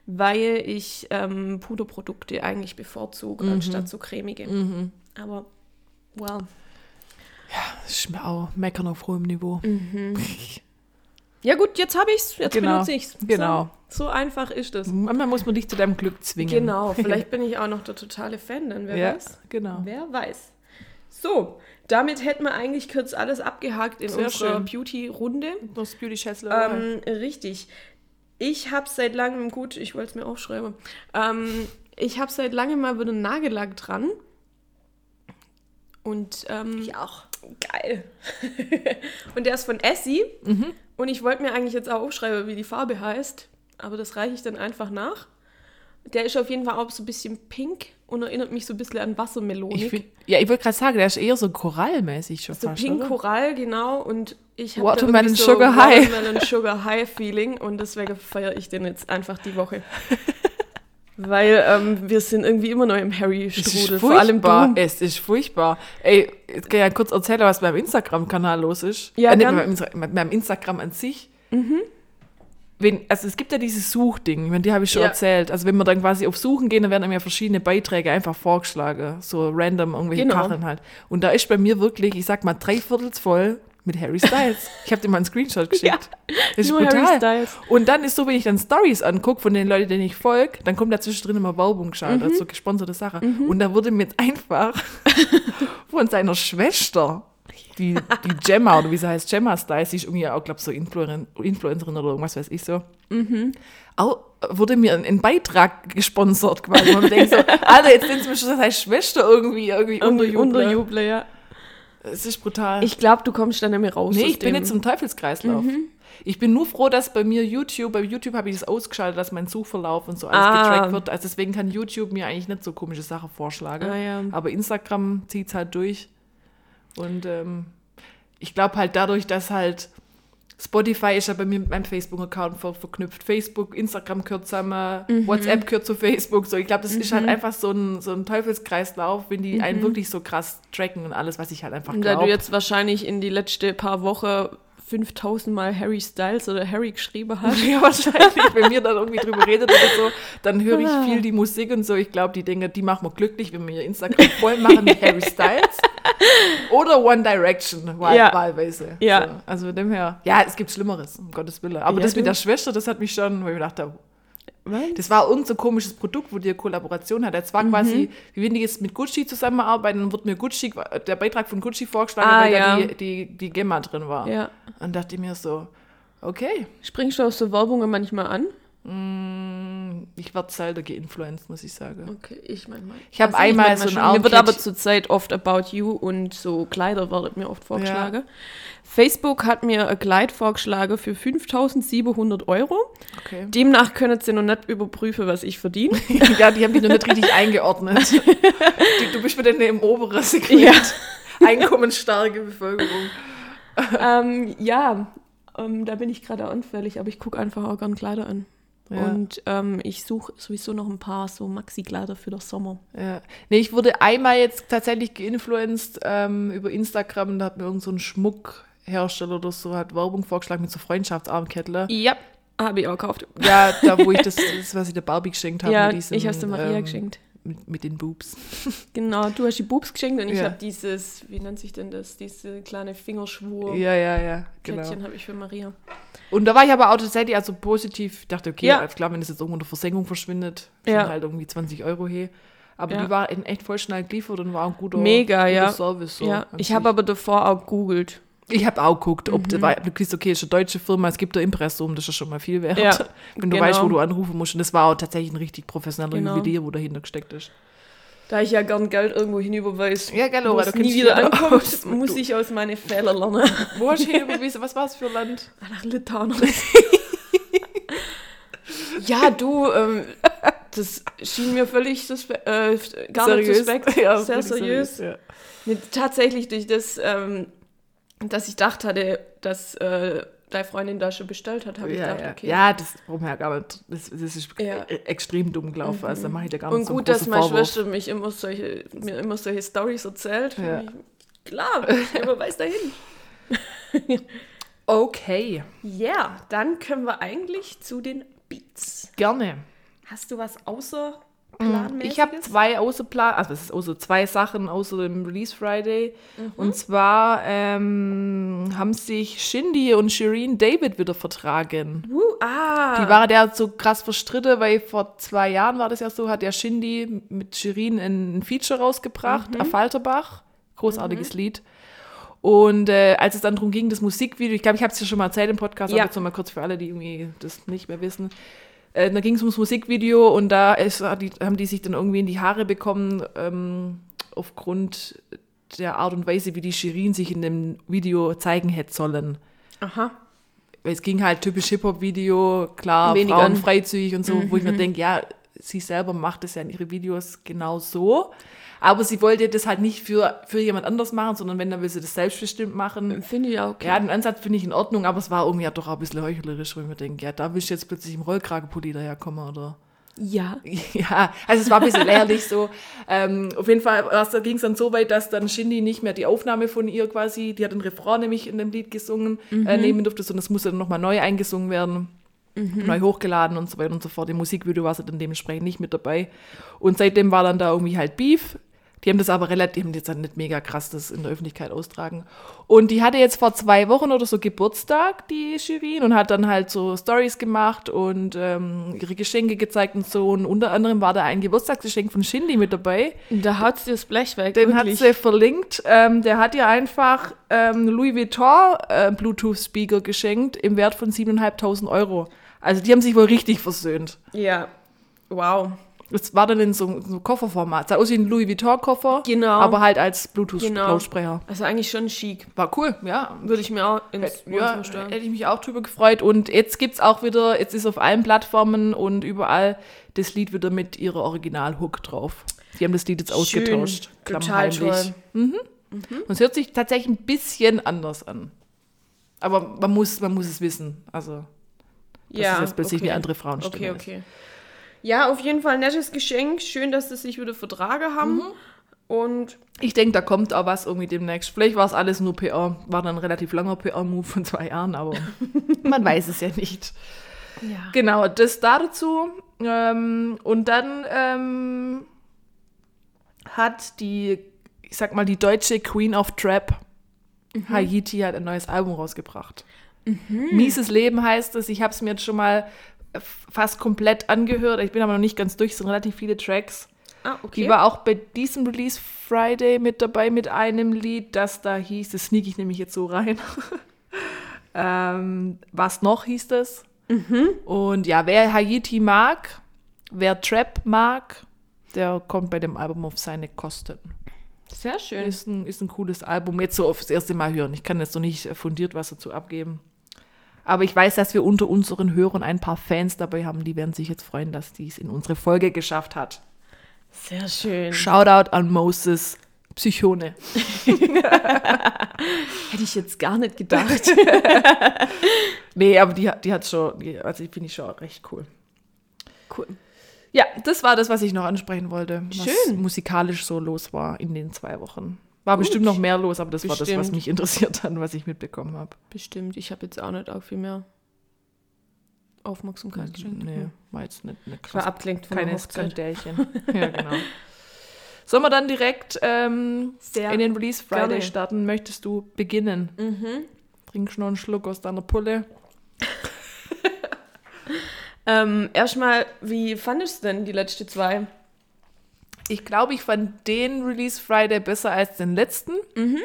weil ich ähm, Puderprodukte eigentlich bevorzuge, Mhm. anstatt so cremige. Aber, well. Das ist mir auch meckern auf hohem Niveau. Ja gut, jetzt habe ich's, jetzt Genau, benutze ich's. genau. So, so einfach ist es. Manchmal muss man dich zu deinem Glück zwingen. Genau, vielleicht bin ich auch noch der totale Fan, dann wer Ja, weiß. genau. Wer weiß. So, damit hätten wir eigentlich kurz alles abgehakt in Sehr unserer. Beauty-Runde. Das Beauty. Ähm, richtig. Ich habe seit langem, gut, ich wollte es mir aufschreiben, ähm, ich habe seit langem mal wieder einen Nagellack dran. Und ähm, ich auch. geil. und der ist von Essie. Mhm. Und ich wollte mir eigentlich jetzt auch aufschreiben, wie die Farbe heißt. Aber das reiche ich dann einfach nach. Der ist auf jeden Fall auch so ein bisschen pink und erinnert mich so ein bisschen an find, ja, ich wollte gerade sagen, der ist eher so korallmäßig schon so fast, pink oder? Coral, genau. Und ich habe Watermelon Sugar High. Watermelon Sugar High Feeling. Und deswegen feiere ich den jetzt einfach die Woche. Weil ähm, wir sind irgendwie immer noch im Harry-Strudel. Vor allem du. Es ist furchtbar. Ey, jetzt kann ich ja kurz erzählen, was beim Instagram-Kanal los ist. Ja, äh, nicht beim, Insta- mit meinem Instagram an sich. wenn, also es gibt ja dieses Suchding, meine, die habe ich schon Ja. erzählt. Also wenn wir dann quasi auf Suchen gehen, dann werden einem ja verschiedene Beiträge einfach vorgeschlagen, so random irgendwelche Genau. Kacheln halt. Und da ist bei mir wirklich, ich sag mal, drei Viertels voll mit Harry Styles. Ich habe dir mal einen Screenshot geschickt. Das ist nur brutal. Harry Styles. Und dann ist so, wenn ich dann Stories angucke von den Leuten, denen ich folge, dann kommt da zwischendrin immer Werbung geschaut, Mhm. also so gesponserte Sache. Und da wurde mir jetzt einfach von seiner Schwester, die, die Gemma, oder wie sie heißt, Gemma Styles, die ist irgendwie auch, glaube so Influencerin, Influencerin oder irgendwas weiß ich so. Mhm. Auch wurde mir ein, ein Beitrag gesponsert quasi. Und man denkt so, Alter, jetzt sind es mir schon seine Schwester irgendwie, irgendwie unterjubeln. Unterjuble, ja. Es ist brutal. Ich glaube, du kommst dann nicht raus. Nee, ich bin jetzt im Teufelskreislauf. Mhm. Ich bin nur froh, dass bei mir YouTube, bei YouTube habe ich das ausgeschaltet, dass mein Suchverlauf und so alles Ah. getrackt wird. Also deswegen kann YouTube mir eigentlich nicht so komische Sachen vorschlagen. Ah, ja. Aber Instagram zieht es halt durch. Und ähm, ich glaube halt dadurch, dass halt Spotify ist ja bei mir mit meinem Facebook-Account ver verknüpft. Facebook, Instagram gehört zusammen, Mhm. WhatsApp gehört zu Facebook. So, ich glaube, das ist halt einfach so ein, so ein Teufelskreislauf, wenn die einen wirklich so krass tracken und alles, was ich halt einfach Mhm. da glaube. du jetzt wahrscheinlich in die letzte paar Wochen 5000 Mal Harry Styles oder Harry geschrieben hast. Ja, wahrscheinlich, wenn wir dann irgendwie drüber redet oder so, dann höre ich Ah. viel die Musik und so. Ich glaube, die Dinge, die machen wir glücklich, wenn wir ihr Instagram voll machen mit Harry Styles oder One Direction, wahl, Ja. wahlweise. Ja. So, also von dem her, ja, es gibt Schlimmeres, um Gottes Willen. Aber Ja, das mit du. der Schwester, das hat mich schon, wo ich habe, Was? das war irgend so ein komisches Produkt, wo die eine Kollaboration hat. Es war Mhm. quasi, wie wenn die jetzt mit Gucci zusammenarbeiten, dann wird mir Gucci, der Beitrag von Gucci vorgeschlagen, Ah, weil ja. da die, die, die Gemma drin war. Ja. Und dachte ich mir so, okay, Springst du auf so Werbungen manchmal an? Mm, Ich werde selten geinfluenced, muss ich sagen. Okay, ich meine mal. Ich hab Also einmal so ein schon. Mir wird aber zurzeit oft About You und so Kleider wird mir oft vorgeschlagen. Facebook hat mir ein Kleid vorgeschlagen für 5700 Euro. Okay. Demnach können sie noch nicht überprüfen, was ich verdiene. ja, die haben dich noch nicht richtig eingeordnet. Die, du bist wieder dem oberen Segment. Ja. Einkommensstarke Bevölkerung. ähm, ja, ähm, da bin ich gerade anfällig, aber ich gucke einfach auch gern Kleider an. Ja. Und ähm, ich suche sowieso noch ein paar so Maxi-Kleider für den Sommer. Ja. Nee, ich wurde einmal jetzt tatsächlich geinfluenced ähm, über Instagram. Da hat mir irgend so ein Schmuckhersteller oder so hat Werbung vorgeschlagen mit so Freundschaftsarmkettle. Ja, habe ich auch gekauft. Ja, da wo ich das, das was ich der Barbie geschenkt habe. Ja, mit diesem, ich habe es der Maria ähm, geschenkt. Mit, mit den Boobs. Genau, du hast die Boobs geschenkt und ich Ja. habe dieses, wie nennt sich denn das, diese kleine Fingerschwur. Ja, ja, ja. Genau. Kettchen habe ich für Maria. Und da war ich aber auch tatsächlich also positiv. Ich dachte, okay, Ja. klar, wenn das jetzt irgendwo in der Versenkung verschwindet, Ja. sind halt irgendwie 20 Euro hier. Aber Ja. die war echt voll schnell geliefert und war ein guter, Mega, guter ja. Service. So ja, ich habe aber davor auch googelt. Ich habe auch geguckt, ob Mhm. du wei- du kriegst, okay, ist eine deutsche Firma, es gibt ein Impressum, das ist schon mal viel wert. Ja, wenn du genau. weißt, wo du anrufen musst. Und das war auch tatsächlich ein richtig professioneller Genau. Juwelier, wo dahinter gesteckt ist. Da ich ja gern Geld irgendwo hinüberweise, Ja, gell, wo es nie wieder ankommt, aus. muss ich aus meinen Fehlern lernen. Wo hast du hinüberwiesen? Was war es für ein Land? Nach Litauen. ja, du, ähm, das schien mir völlig äh, gar nicht suspekt. Ja, sehr richtig seriös. Ja. Tatsächlich durch das, ähm, dass ich dachte hatte, dass äh, deine Freundin da schon bestellt hat, habe ich Ja, gedacht, ja. okay. ja, das gar nicht. Das, das ist Ja. e- extrem dumm gelaufen. Also da mache ich dir gar nicht Und so gut, dass meine Vorwurf. Schwester mich immer solche, mir immer solche Stories erzählt. Ja. Ich, klar, ich überweis dahin. Okay, Ja, dann können wir eigentlich zu den Beats. gerne. Hast du was außerplanmäßiges? Mm, Ich habe zwei Außerplan, also es ist außer zwei Sachen außer dem Release Friday. Mhm. Und zwar ähm, haben sich Shindy und Shireen David wieder vertragen. Uh, ah. Die waren ja so krass verstritten, weil vor zwei Jahren war das ja so, hat der Shindy mit Shirin ein Feature rausgebracht, Mhm. auf Falterbach. Großartiges Lied. Und äh, als es dann darum ging, das Musikvideo, ich glaube, ich habe es ja schon mal erzählt im Podcast, Ja. aber jetzt noch mal kurz für alle, die irgendwie das nicht mehr wissen. Äh, da ging es ums Musikvideo und da ist, haben die sich dann irgendwie in die Haare bekommen, ähm, aufgrund der Art und Weise, wie die Shirin sich in dem Video zeigen hätte sollen Aha. weil es ging halt typisch Hip-Hop-Video, klar, Wenig Frauen freizügig und so, wo ich mir denke, ja, sie selber macht es ja in ihre Videos genau so. Aber sie wollte das halt nicht für, für jemand anders machen, sondern wenn, dann will sie das selbstbestimmt machen. Finde ich auch okay. Ja, den Ansatz finde ich in Ordnung, aber es war irgendwie ja doch auch ein bisschen heuchlerisch, ich mir denke, ja, da willst du jetzt plötzlich im Rollkragenpulli daherkommen, oder? Ja. Ja, also es war ein bisschen lächerlich so. Ähm, auf jeden Fall ging es dann so weit, dass dann Shindy nicht mehr die Aufnahme von ihr quasi, die hat den Refrain nämlich in dem Lied gesungen, äh, nehmen durfte, sondern es musste dann nochmal neu eingesungen werden. Neu hochgeladen und so weiter und so fort. Im Musikvideo war sie dann dementsprechend nicht mit dabei. Und seitdem war dann da irgendwie halt Beef. Die haben das aber relativ, die haben jetzt dann nicht mega krass das in der Öffentlichkeit austragen. Und die hatte jetzt vor zwei Wochen oder so Geburtstag, die Shirin, und hat dann halt so Stories gemacht und ähm, ihre Geschenke gezeigt und so. Und unter anderem war da ein Geburtstagsgeschenk von Shindy mit dabei. Da haut sie das Blech weg. Den wirklich. hat sie verlinkt. Ähm, der hat ihr einfach ähm, Louis Vuitton äh, Bluetooth-Speaker geschenkt im Wert von 7.500 Euro. Also die haben sich wohl richtig versöhnt. Ja. Wow. Es war dann in so, so Kofferformat. Sah aus wie ein Louis Vuitton-Koffer, Genau. aber halt als Genau. Bluetooth-Lautsprecher. Also eigentlich schon chic. War cool, ja. Würde ich mir auch ins Ja, Wohnzimmer stellen. hätte ich mich auch drüber gefreut. Und jetzt gibt es auch wieder, jetzt ist auf allen Plattformen und überall das Lied wieder mit ihrer Original-Hook drauf. Die haben das Lied jetzt ausgetauscht. Total toll. Und es hört sich tatsächlich ein bisschen anders an. Aber man muss, man muss es wissen. Also, dass es jetzt plötzlich okay. eine andere Frauenstimme Okay, ist. okay. Ja, auf jeden Fall ein nettes Geschenk. Schön, dass sie sich wieder vertragen haben. Mhm. Und Ich denke, da kommt auch was irgendwie demnächst. Vielleicht war es alles nur PR. War dann ein relativ langer PR-Move von zwei Jahren, aber man weiß es ja nicht. ja. Genau, das da dazu. Ähm, und dann ähm, hat die, ich sag mal, die deutsche Queen of Trap, Haiti, hat ein neues Album rausgebracht. Mieses Leben heißt es. Ich habe es mir jetzt schon mal fast komplett angehört. Ich bin aber noch nicht ganz durch. Es sind relativ viele Tracks. Ah, okay. Die war auch bei diesem Release Friday mit dabei mit einem Lied, das da hieß, das sneak ich nämlich jetzt so rein. ähm, was noch hieß das? Und ja, wer Haiti mag, wer Trap mag, der kommt bei dem Album auf seine Kosten. Sehr schön. Ist ein, ist ein cooles Album, jetzt so aufs erste Mal hören. Ich kann jetzt noch nicht fundiert was dazu abgeben. Aber ich weiß, dass wir unter unseren Hörern ein paar Fans dabei haben, die werden sich jetzt freuen, dass dies in unsere Folge geschafft hat. Sehr schön. Shoutout an Moses Psychone. Hätte ich jetzt gar nicht gedacht. Nee, aber die, hat- die hat schon, die, also die finde ich schon recht cool. cool. Ja, das war das, was ich noch ansprechen wollte. Was Schön. musikalisch so los war in den zwei Wochen. War bestimmt noch mehr los, aber das war das, was Bestimmt. mich interessiert hat, was ich mitbekommen habe. Bestimmt. Ich habe jetzt auch nicht auch viel mehr Aufmerksamkeit geschenkt. Nee, war jetzt nicht, nicht Ich war krass. abgelenkt von Keine. Skandälchen. ja, genau. Sollen wir dann direkt ähm, in den Release Friday gerne. starten? Möchtest du beginnen? Mhm. Trinkst noch einen Schluck aus deiner Pulle? Ähm, erstmal, wie fandest du denn die letzten zwei? Ich glaube, ich fand den Release Friday besser als den letzten. Mhm.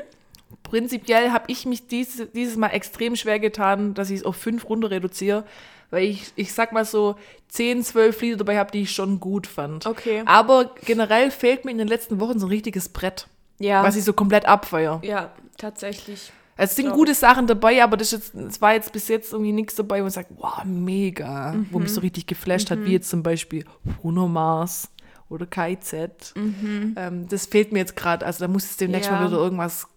Prinzipiell habe ich mich dies, dieses Mal extrem schwer getan, dass ich es auf fünf runter reduziere, weil ich, ich sag mal so, 10, 12 Lieder dabei habe, die ich schon gut fand. Okay. Aber generell fehlt mir in den letzten Wochen so ein richtiges Brett, Ja. was ich so komplett abfeier. ja, tatsächlich. Es sind gute Sachen dabei, aber das, jetzt, es war jetzt bis jetzt irgendwie nichts dabei, wo ich sage, wow, mega, wo Mhm. mich so richtig geflasht hat, wie jetzt zum Beispiel Bruno Mars oder KZ. Ähm, das fehlt mir jetzt gerade, also da muss es demnächst Mhm. Ja. mal wieder irgendwas,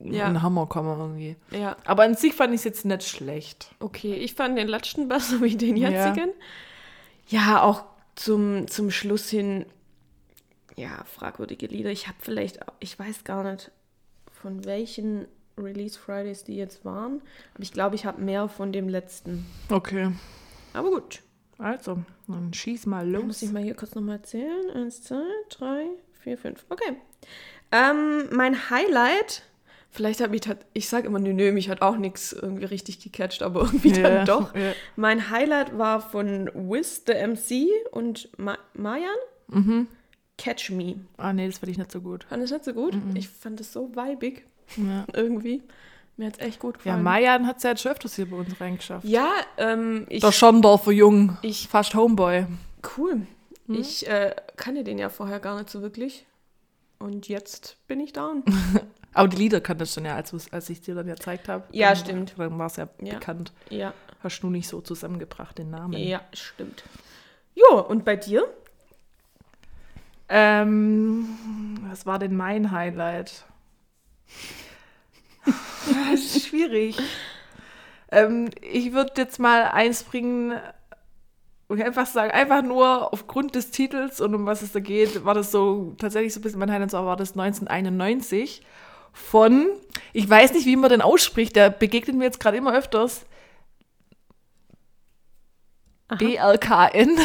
Ja. ein Hammer kommen irgendwie. Ja, Aber an sich fand ich es jetzt nicht schlecht. okay. Ich fand den letzten besser wie den jetzigen. Ja, auch zum, zum Schluss hin, ja, fragwürdige Lieder. Ich habe vielleicht, ich weiß gar nicht, von welchen Release Fridays die jetzt waren. Aber ich glaube, ich habe mehr von dem letzten. Okay. Aber gut. Also, dann schieß mal Muss los. ich mal hier kurz nochmal zählen. Eins, zwei, drei, vier, fünf. Okay. Ähm, mein Highlight, vielleicht habe ich, ich sage immer, nö, nö, mich hat auch nichts irgendwie richtig gecatcht, aber irgendwie Ja, dann doch. ja. Mein Highlight war von Wiz, the MC und Ma Mayan. Mhm. Catch Me. Ah, nee, das fand ich nicht so gut. Fand das nicht so gut? Mhm. Ich fand es so weibig Ja, irgendwie. Mir hat es echt gut ja gefallen. Mayan hat es ja jetzt schon öfters hier bei uns reingeschafft. ja ähm, ich, Der Schondorfer Jung. Ich- Fast Homeboy. cool. Ich äh, kannte den ja vorher gar nicht so wirklich. Und jetzt bin ich down. Aber die Lieder kanntest du schon ja, als, als ich dir dann ja gezeigt habe. Ja, Dann- stimmt. Dann war es ja, Ja. bekannt. ja, Hast du nicht so zusammengebracht, den Namen. ja, stimmt. Jo, und bei dir? Ähm, was war denn mein Highlight? das ist schwierig. ähm, ich würde jetzt mal eins bringen und einfach sagen, einfach nur aufgrund des Titels und um was es da geht, war das so tatsächlich so ein bisschen mein Highlight, war das 1991 von, ich weiß nicht, wie man den ausspricht, der begegnet mir jetzt gerade immer öfters. B-L-K-N.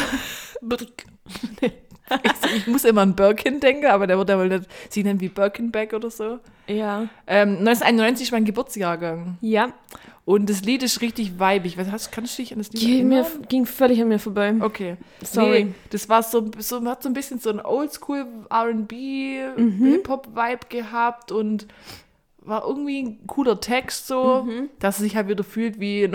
ich, ich muss immer an Birkin denken, aber der wird ja wohl nicht, sie nennen wie Birkenback oder so. Ja. Ähm, 1991 ist mein Geburtsjahrgang. Ja. Und das Lied ist richtig weibig. Was hast, kannst du dich an das Lied Ging, mir, ging völlig an mir vorbei. Okay. Sorry. Nee, das war so, so, hat so ein bisschen so ein Oldschool R&B, Mhm. Hip-Hop-Vibe gehabt und war irgendwie ein cooler Text so, Mhm. dass es sich halt wieder fühlt wie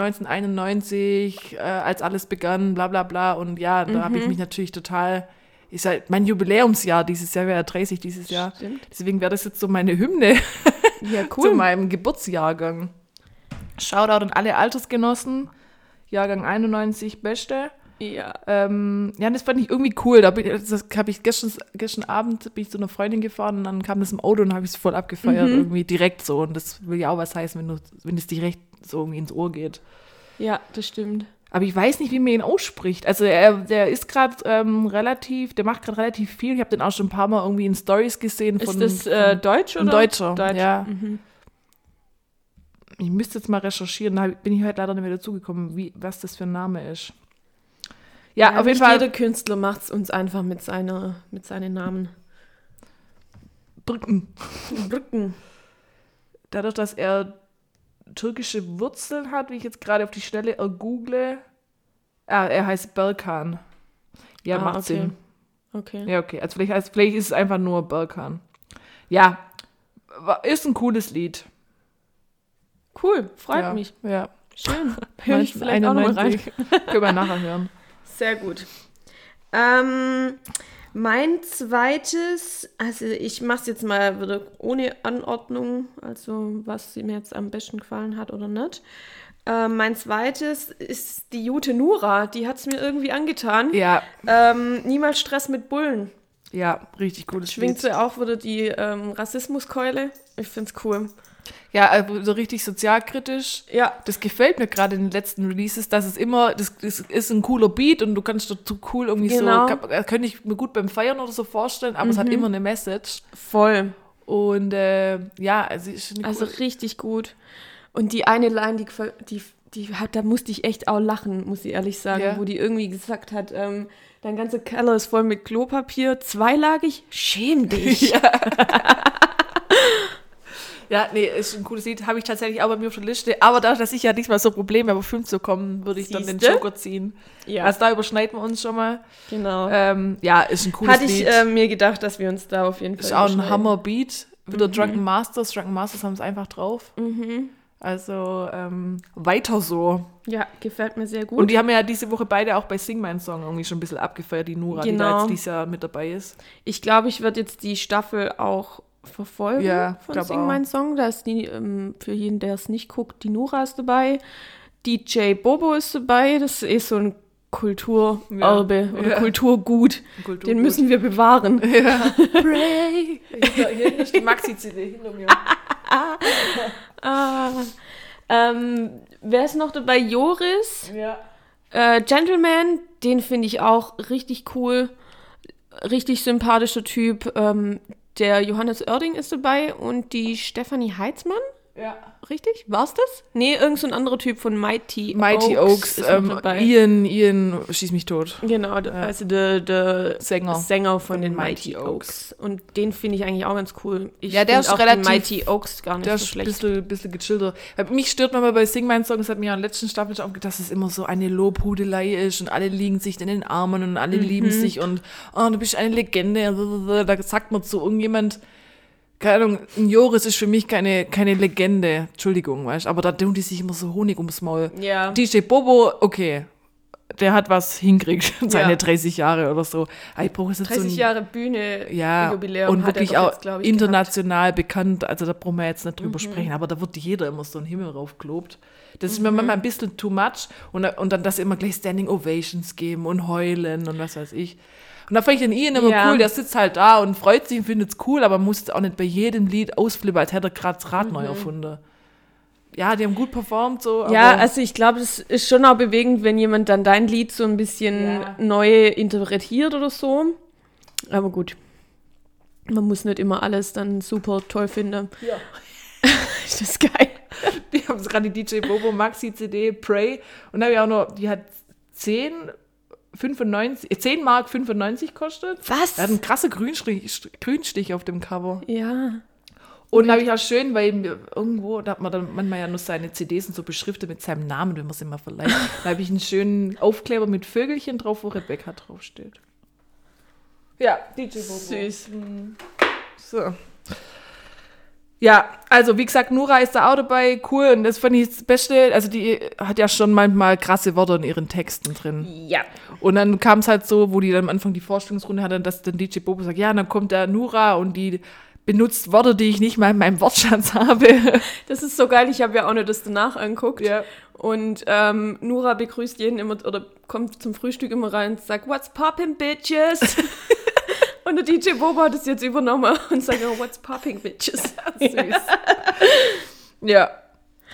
1991, äh, als alles begann, bla bla bla. Und ja, da habe ich Mhm. mich natürlich total, ist halt mein Jubiläumsjahr dieses Jahr, wäre ja 30 dieses Jahr. Stimmt. Deswegen wäre das jetzt so meine Hymne Ja, zu meinem Geburtsjahrgang. Shoutout an alle Altersgenossen. Jahrgang 91, beste. Ja. Ähm, ja, das fand ich irgendwie cool. Da bin, das habe ich gestern, gestern Abend bin ich zu einer Freundin gefahren und dann kam das im Auto und habe ich es voll abgefeiert, irgendwie direkt so. Und das will ja auch was heißen, wenn, du, wenn es direkt so irgendwie ins Ohr geht. Ja, das stimmt. Aber ich weiß nicht, wie man ihn ausspricht. Also er, der ist gerade ähm, relativ, der macht gerade relativ viel. Ich habe den auch schon ein paar Mal irgendwie in Stories gesehen. Von, ist das äh, Deutsch oder? Deutscher. Deutsch. Ja. Mhm. Ich müsste jetzt mal recherchieren, da bin ich heute leider nicht mehr dazugekommen, wie, was das für ein Name ist. Ja, auf jeden Fall. Jeder Künstler macht es uns einfach mit, seiner, mit seinen Namen. Brücken. Brücken. Dadurch, dass er türkische Wurzeln hat, wie ich jetzt gerade auf die Stelle google. Ah, er heißt Berkan. Ja, Ah, macht okay. Sinn. Okay. Ja, okay. Also vielleicht, heißt, vielleicht ist es einfach nur Berkan. Ja, ist ein cooles Lied. Cool, freut ja. mich. Ja. Schön. Hör ich vielleicht auch noch mal rein. 1991. Können wir nachher hören. Sehr gut. Ähm, mein zweites, also ich mache es jetzt mal wieder ohne Anordnung, also was mir jetzt am besten gefallen hat oder nicht. Ähm, mein zweites ist die Jute Nura, die hat es mir irgendwie angetan. Ja, Ähm, niemals Stress mit Bullen. ja, richtig cooles Schwingt sie auch wieder die ähm, Rassismuskeule. Ich finde es cool. Ja, also so richtig sozialkritisch. Ja, Das gefällt mir gerade in den letzten Releases, dass es immer, das, das ist ein cooler Beat und du kannst dazu cool irgendwie Genau. so, kann, könnte ich mir gut beim Feiern oder so vorstellen, aber es hat immer eine Message. voll. Und äh, ja, also Also coole- richtig gut. Und die eine Line, die, die, die hat, da musste ich echt auch lachen, muss ich ehrlich sagen, Ja. wo die irgendwie gesagt hat, ähm, dein ganzer Keller ist voll mit Klopapier, zweilagig, schäm dich. Ja, nee, ist ein cooles Lied, habe ich tatsächlich auch bei mir auf der Liste. Aber dadurch, dass ich ja nicht mal so Probleme habe, auf 5 zu kommen, würde ich dann den Siehste? Joker ziehen. Ja, Also da überschneiden wir uns schon mal. genau. Ähm, ja, ist ein cooles Hatte ich Lied. äh, mir gedacht, dass wir uns da auf jeden Fall ist auch ein. Hammer-Beat. Wieder Mhm. Drunken Masters. Drunken Masters haben es einfach drauf. Also ähm, weiter so. Ja, gefällt mir sehr gut. Und die haben ja diese Woche beide auch bei Sing My Song irgendwie schon ein bisschen abgefeiert, die Nura, die da Genau. jetzt dieses Jahr mit dabei ist. ich glaube, ich werde jetzt die Staffel auch verfolgen Ja, von Sing auch. Mein Song. Da ist die, ähm, für jeden, der es nicht guckt, die Nora ist dabei. DJ Bobo ist dabei. Das ist so ein Kulturerbe Ja. oder Ja. Kulturgut. Kulturgut. Den müssen wir bewahren. Pray. Hinter, hier ist die Maxi-CD hinter mir. Ah. Ähm, wer ist noch dabei? Joris. ja. Äh, Gentleman, den finde ich auch richtig cool. Richtig sympathischer Typ. Ähm, der Johannes Oerding ist dabei und die Stefanie Heitzmann. Ja. Richtig? War's das? Nee, irgend so ein anderer Typ von Mighty, Mighty Oaks, noch ähm. Ian, Ian, schieß mich tot. Genau, d- also der, der Sänger. Sänger von den Mighty Mighty Oaks. Und den finde ich eigentlich auch ganz cool. Ich Ja, der ist auch relativ- Mighty Oaks gar nicht Der so ist ein schlecht. bisschen, bisschen gechillter. Weil Mich stört manchmal bei Sing My Song, das hat mir ja in der letzten Staffel schon aufgedacht, dass es immer so eine Lobhudelei ist und alle liegen sich in den Armen und alle Mhm. lieben sich und oh, du bist eine Legende. Da sagt man zu irgendjemand, keine Ahnung, ein Joris ist für mich keine, keine Legende. Entschuldigung, weißt du, aber da tun die sich immer so Honig ums Maul. Ja. DJ Bobo, okay. Der hat was hinkriegt, seine Ja. 30 Jahre oder so. Aber ich brauche jetzt nicht 30 so ein, Jahre Bühne ja, Jubiläum und wirklich auch jetzt, international bekannt. Also da brauchen wir jetzt nicht Mhm. drüber sprechen, aber da wird jeder immer so einen Himmel raufgelobt. Das Mhm. ist mir manchmal ein bisschen too much. Und, und dann, dass immer gleich Standing Ovations geben und heulen und was weiß ich. Und da fand ich den Ian immer Ja. cool, der sitzt halt da und freut sich und findet es cool, aber muss auch nicht bei jedem Lied ausflippen, als hätte er gerade das Rad neu erfunden. Ja, die haben gut performt, so. Ja, also ich glaube, es ist schon auch bewegend, wenn jemand dann dein Lied so ein bisschen Ja. neu interpretiert oder so. Aber gut. Man muss nicht immer alles dann super toll finden. Ja. das ist geil. Die haben gerade die DJ Bobo Maxi CD Pray und da habe ich auch noch, die hat 10, 95, äh, 10 Mark 95 kostet. Was? Er hat einen krassen Grünstich, Grünstich auf dem Cover. Ja. Und da habe ich auch schön, weil irgendwo, da hat man dann manchmal ja nur seine CDs und so beschriftet mit seinem Namen, wenn man es immer verleiht. da habe ich einen schönen Aufkleber mit Vögelchen drauf, wo Rebecca draufsteht. Ja, DJ Bobo. Süß. So. Ja, also wie gesagt, Nura ist da auch dabei, cool. Und das fand ich das Beste. Also die hat ja schon manchmal krasse Worte in ihren Texten drin. Ja. Und dann kam es halt so, wo die dann am Anfang die Vorstellungsrunde hatte, dass dann DJ Bobo sagt, ja, dann kommt der Nura und die benutzt Worte, die ich nicht mal in meinem Wortschatz habe. Das ist so geil, ich habe ja auch noch das danach anguckt. Ja. Und ähm, Nura begrüßt jeden immer oder kommt zum Frühstück immer rein und sagt, What's poppin', bitches? und der DJ Bobo hat es jetzt übernommen und sagt, oh, What's popping, bitches? Süß. ja.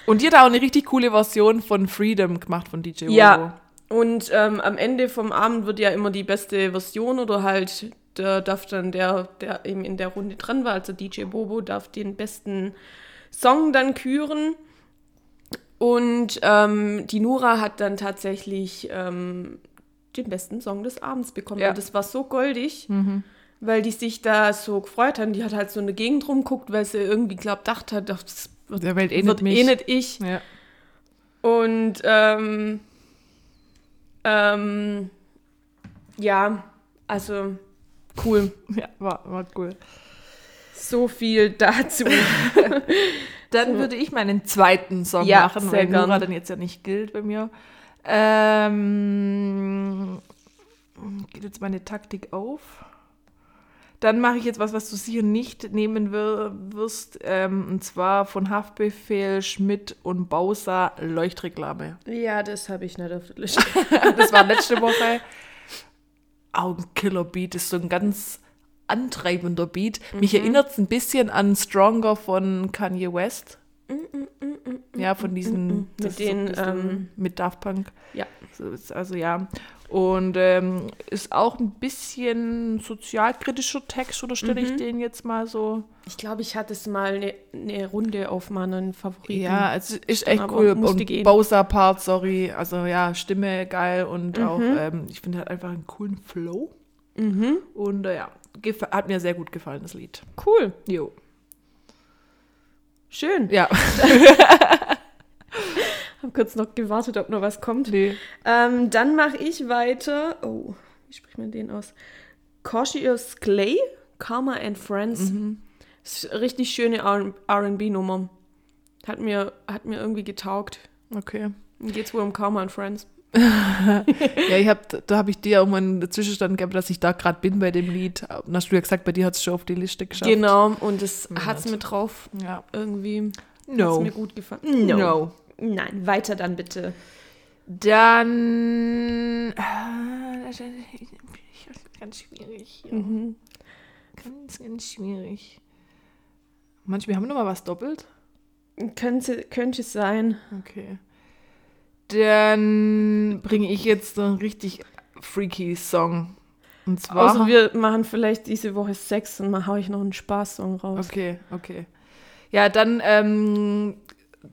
Und die hat auch eine richtig coole Version von Freedom gemacht von DJ Bobo. Ja. Und ähm, am Ende vom Abend wird ja immer die beste Version oder halt da darf dann der, der eben in der Runde dran war, also DJ Bobo, darf den besten Song dann küren. Und ähm, die Nora hat dann tatsächlich ähm, den besten Song des Abends bekommen. Ja. Und das war so goldig, weil die sich da so gefreut haben. Die hat halt so eine Gegend rumguckt, weil sie irgendwie glaubt, dacht hat, das wird, Der Welt eh wird eh mich. nicht ich. Ja. Und ähm, ähm, ja, also cool. ja, war, war cool. So viel dazu. Dann würde ich meinen zweiten Song Ja, machen, sehr weil Nora gern. dann jetzt ja nicht gilt bei mir. Ähm, geht jetzt meine Taktik auf? Dann mache ich jetzt was, was du sicher nicht nehmen wir, wirst, ähm, und zwar von Haftbefehl, Schmidt und Bausa Leuchtreklame. ja, das habe ich nicht auf der Liste. Das war letzte Woche. Augenkiller-Beat ist so ein ganz antreibender Beat. Mich Mhm. erinnert es ein bisschen an Stronger von Kanye West. Ja, von diesen Mit ist so ähm, mit Daft Punk. Ja. Also ja. Und ähm, ist auch ein bisschen sozialkritischer Text, oder stelle Mhm. ich den jetzt mal so? Ich glaube, ich hatte es mal eine, eine Runde auf meinen Favoriten. Ja, es ist echt cool. Und. Bowser-Part, sorry. Also ja, Stimme geil und Mhm. auch, ähm, ich finde halt einfach einen coolen Flow. Und äh, ja, hat mir sehr gut gefallen, das Lied. Cool. Jo. Schön. Ja. Hab kurz noch gewartet, ob noch was kommt. Nee. Ähm, dann mache ich weiter. Oh, wie spricht man den aus? Cautious Clay, Karma and Friends. Eine richtig schöne RB-Nummer. Hat mir, hat mir irgendwie getaugt. Okay. Geht wohl um Karma and Friends. Ja, ich hab, da habe ich dir irgendwann einen Zwischenstand gegeben, dass ich da gerade bin bei dem Lied. Und hast du ja gesagt, bei dir hat es schon auf die Liste geschafft. Genau, und das Ja, hat es mir drauf Ja. irgendwie. No. mir gut gefallen. No. Nein, weiter dann bitte. Dann. ist Ganz schwierig. Ja. Mhm. Ganz, ganz schwierig. Manchmal haben wir noch mal was doppelt. Könnte, könnte es sein. Okay. Dann bringe ich jetzt einen richtig freaky Song. Und zwar. Außer wir machen vielleicht diese Woche Sex und dann hau ich noch einen Spaßsong raus. Okay, okay. Ja, dann ähm,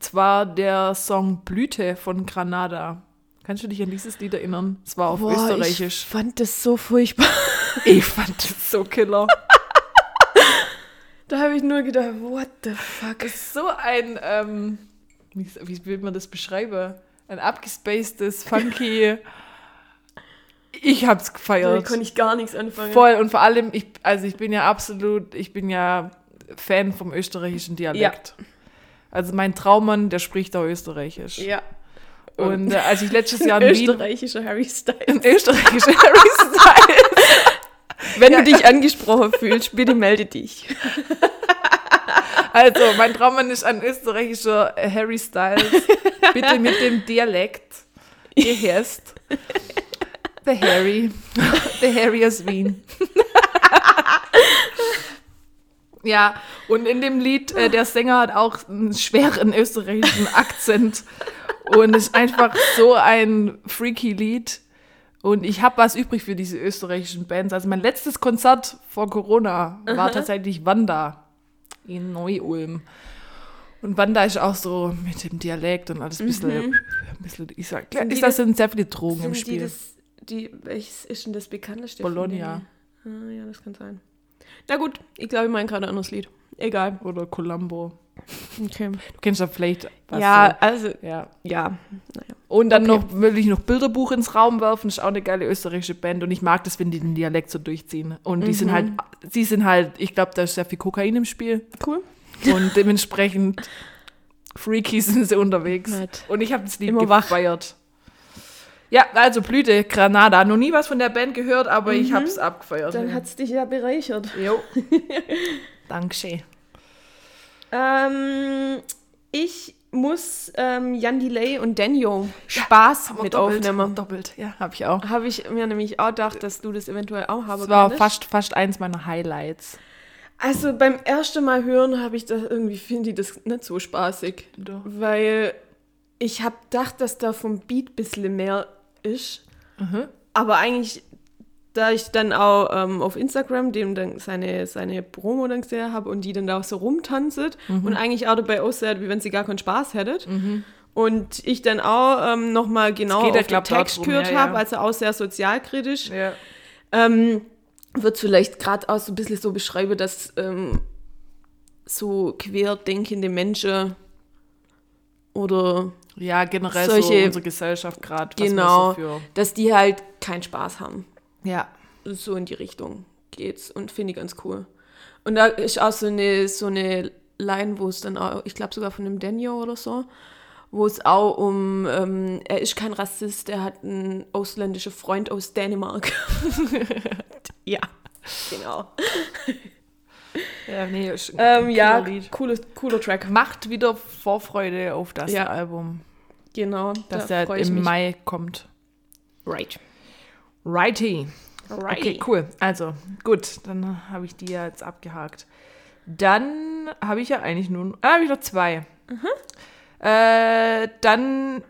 zwar der Song Blüte von Granada. Kannst du dich an dieses Lied erinnern? Es war auf Boah, Österreichisch. Ich fand das so furchtbar. Ich, fand das so killer. Da habe ich nur gedacht, what the fuck? Das ist so ein, ähm, wie, wie will man das beschreiben? Ein abgespacedes, funky. Ich hab's Da gefeiert. konnte ich gar nichts anfangen. Voll und vor allem, ich, also ich bin ja absolut, ich bin ja Fan vom österreichischen Dialekt. Also mein Traummann, der spricht auch österreichisch. Ja. Und äh, als ich letztes Jahr in Wien, Österreichischer Harry Styles. ein österreichischer Harry Styles. Wenn du dich angesprochen fühlst, bitte melde dich. Also, mein Traummann ist ein österreichischer äh, Harry Styles. Bitte mit dem Dialekt. Ihr heißt The Harry. The Harry aus Wien. Ja, und in dem Lied, äh, der Sänger hat auch einen schweren österreichischen Akzent. Und ist einfach so ein freaky Lied. Und ich habe was übrig für diese österreichischen Bands. Also mein letztes Konzert vor Corona war tatsächlich Wanda in Neu-Ulm. Und Wanda ist auch so mit dem Dialekt und alles ein bisschen, ein bisschen ich sag, Mhm. Sind ist das das- sind sehr viele Drogen im Sind die Spiel. das, die, welches ist denn das bekannteste? Bologna. Ah, ja, das kann sein. Na gut, ich glaube, ich meine gerade ein anderes Lied. Egal. Oder Columbo. Okay. Du kennst ja vielleicht was. ja, also, So. ja. ja. Und dann Okay. noch will ich noch Bilderbuch ins Raum werfen, ist auch eine geile österreichische Band und ich mag das, wenn die den Dialekt so durchziehen. Und die sind Mhm. halt, sie sind halt, ich glaube, da ist sehr viel Kokain im Spiel Cool. und dementsprechend freaky sind sie unterwegs. Nett. Und ich habe das Lied Immer wach. gefeiert. Ja, also Blüte, Granada. Noch nie was von der Band gehört, aber ich habe es abgefeiert. Mhm. Dann hat es dich ja bereichert. Jo. Dankeschön. Ähm, ich muss ähm, Jan Delay und Daniel Spaß mit doppelt, aufnehmen. Doppelt, ja, habe ich auch. Habe ich mir nämlich auch gedacht, dass du das eventuell auch haben Das war fast, fast eins meiner Highlights. Also beim ersten Mal hören habe ich das irgendwie, finde ich das nicht so spaßig. Doch. Weil ich habe gedacht, dass da vom Beat ein bisschen mehr ist. Mhm. Aber eigentlich, da ich dann auch ähm, auf Instagram dem dann seine, seine Promo dann gesehen habe und die dann da auch so rumtanzt Mhm. und eigentlich auch dabei aussieht, wie wenn sie gar keinen Spaß hättet. Und ich dann auch ähm, nochmal genau auf den Text gehört ja, ja. habe, also auch sehr sozialkritisch. Ja. Ähm, wird vielleicht gerade auch so ein bisschen so beschreiben, dass ähm, so querdenkende Menschen oder Ja, generell Solche- so unsere Gesellschaft gerade. genau, So dass die halt keinen Spaß haben. Ja. So in die Richtung geht's und finde ich ganz cool. Und da ist auch so eine, so eine Line, wo es dann auch, ich glaube sogar von dem Daniel oder so, wo es auch um, ähm, er ist kein Rassist, er hat einen ausländischen Freund aus Dänemark. ja, genau. Ja, nee, ist Ähm, ja, cooler Lied. cooles, cooler Track. Macht wieder Vorfreude auf das Ja. Album, Genau, das da ja im mich. Mai kommt. Right. Righty. right. Okay, cool. Also, gut, dann habe ich die ja jetzt abgehakt. Dann habe ich ja eigentlich nur, ah, habe ich noch zwei. Äh, dann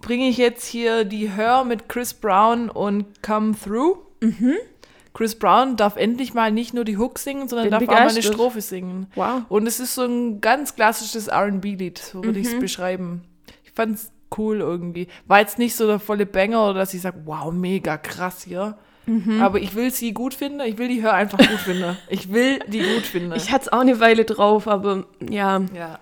bringe ich jetzt hier die Hör mit Chris Brown und Come Through. Chris Brown darf endlich mal nicht nur die Hook singen, sondern Bin darf auch mal eine begeistert. Strophe singen. Wow. Und es ist so ein ganz klassisches RB-Lied, so würde ich es beschreiben. Ich fand es cool irgendwie. War jetzt nicht so der volle Banger oder dass ich sage, wow, mega krass hier. Aber ich will sie gut finden, ich will die Hör einfach gut finden. Ich will die gut finden. Ich hatte es auch eine Weile drauf, aber ja. ja.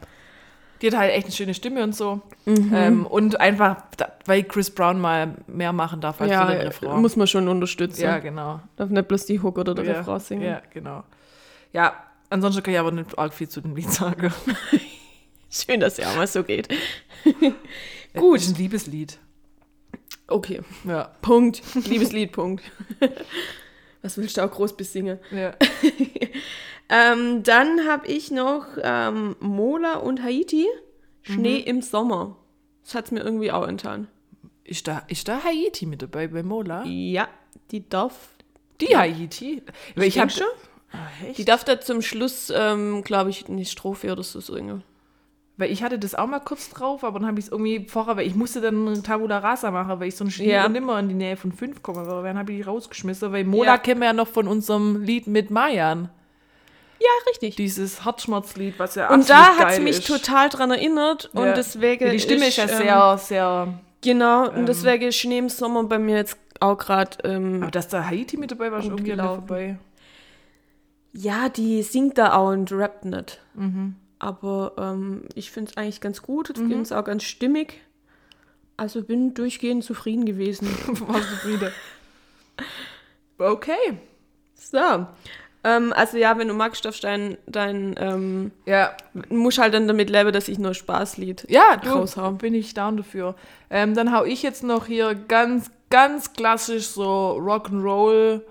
Die hat halt echt eine schöne Stimme und so. Ähm, und einfach, weil Chris Brown mal mehr machen darf als ja, für den Refrain. muss man schon unterstützen. ja, genau. Darf nicht bloß die Hook oder der ja, Refrain singen. Ja, genau. Ja, ansonsten kann ich aber nicht arg viel zu dem Lied sagen. Schön, dass es ja auch mal so geht. Gut. ist ein Liebeslied. Okay, Ja. Punkt. Liebeslied, Punkt. Was willst du auch groß besingen? ja. Ähm, dann habe ich noch ähm, Mola und Haiti. Schnee Mhm. im Sommer. Das hat es mir irgendwie auch enttan. Ist da, ist da Haiti mit dabei bei Mola? Ja, die darf. Die Haiti? Weil ich hab, denk schon. Ah? Die darf da zum Schluss, ähm, glaube ich, eine Strophe oder so singen. Weil ich hatte das auch mal kurz drauf, aber dann habe ich es irgendwie vorher, weil ich musste dann Tabula Rasa machen, weil ich sonst nie Ja. und nimmer in die Nähe von 5 komme. Aber dann habe ich die rausgeschmissen, weil Mola Ja. kennen wir ja noch von unserem Lied mit Mayan. Ja, richtig. Dieses Herzschmerzlied, was ja Und da hat es mich ist. total dran erinnert und Ja. deswegen. Ja, die Stimme ist ja ähm, sehr, sehr. Genau, ähm, und deswegen ist Schnee im Sommer bei mir jetzt auch gerade. Ähm, Aber dass da Haiti mit dabei war, ist irgendwie vorbei. ja, die singt da auch und rappt nicht. Mhm. Aber ähm, ich finde es eigentlich ganz gut. Jetzt ging es auch ganz stimmig. Also bin durchgehend zufrieden gewesen. Warst du wieder? Okay. so. Ähm, also ja, wenn du magst, darfst dein, dein ähm, Ja, musst halt dann damit leben, dass ich nur Spaßlied Ja, du, bin ich down dafür. Ähm, dann hau ich jetzt noch hier ganz, ganz klassisch so Rock'n'Roll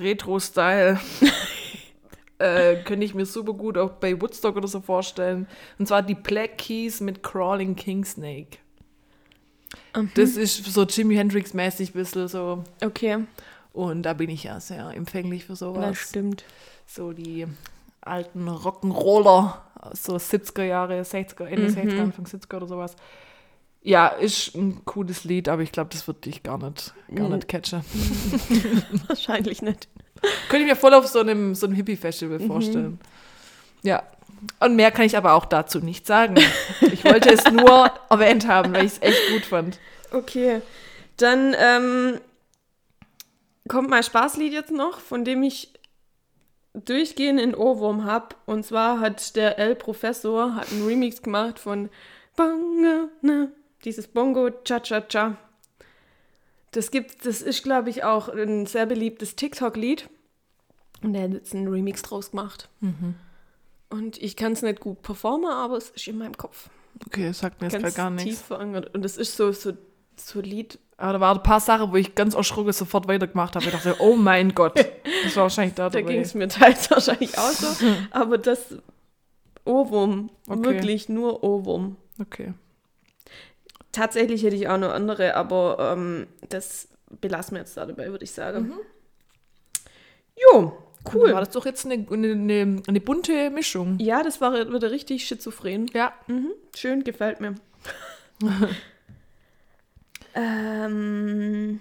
Retro-Style. äh, könnte ich mir super gut auch bei Woodstock oder so vorstellen. Und zwar die Black Keys mit Crawling Kingsnake. Das ist so Jimi Hendrix-mäßig ein bisschen so. Okay, Und da bin ich ja sehr empfänglich für sowas. das stimmt. so die alten Rock'n'Roller, so 70er Jahre, 60er, Ende 60er, Anfang 70er oder sowas. Ja, ist ein cooles Lied, aber ich glaube, das wird dich gar nicht, gar Mhm. nicht catchen. Wahrscheinlich nicht. Könnte ich mir voll auf so einem, so einem Hippie-Festival vorstellen. Ja. Und mehr kann ich aber auch dazu nicht sagen. Ich wollte es nur erwähnt haben, weil ich es echt gut fand. Okay, dann ähm, kommt mein Spaßlied jetzt noch, von dem ich durchgehend in Ohrwurm habe. Und zwar hat der El Professor hat einen Remix gemacht von Bongo, ne, dieses Bongo Cha Cha Cha. Das gibt, das ist, glaube ich, auch ein sehr beliebtes TikTok-Lied. Und der hat jetzt einen Remix draus gemacht. Und ich kann es nicht gut performen, aber es ist in meinem Kopf. Okay, das sagt mir jetzt gar tief nichts. verankert. Und es ist so, so, so Lied. Aber da waren ein paar Sachen, wo ich ganz erschrocken sofort weitergemacht habe. Ich dachte, oh mein Gott. Das war wahrscheinlich da Da dabei. ging es mir teils wahrscheinlich auch so. aber das Ohrwurm, Okay. wirklich nur Ohrwurm. Okay. Tatsächlich hätte ich auch noch andere, aber ähm, das belassen wir jetzt da dabei, würde ich sagen. Jo, Cool. War das doch jetzt eine, eine, eine, bunte Mischung. Ja, das war wieder richtig schizophren. Ja. Mhm, schön, gefällt mir. ähm,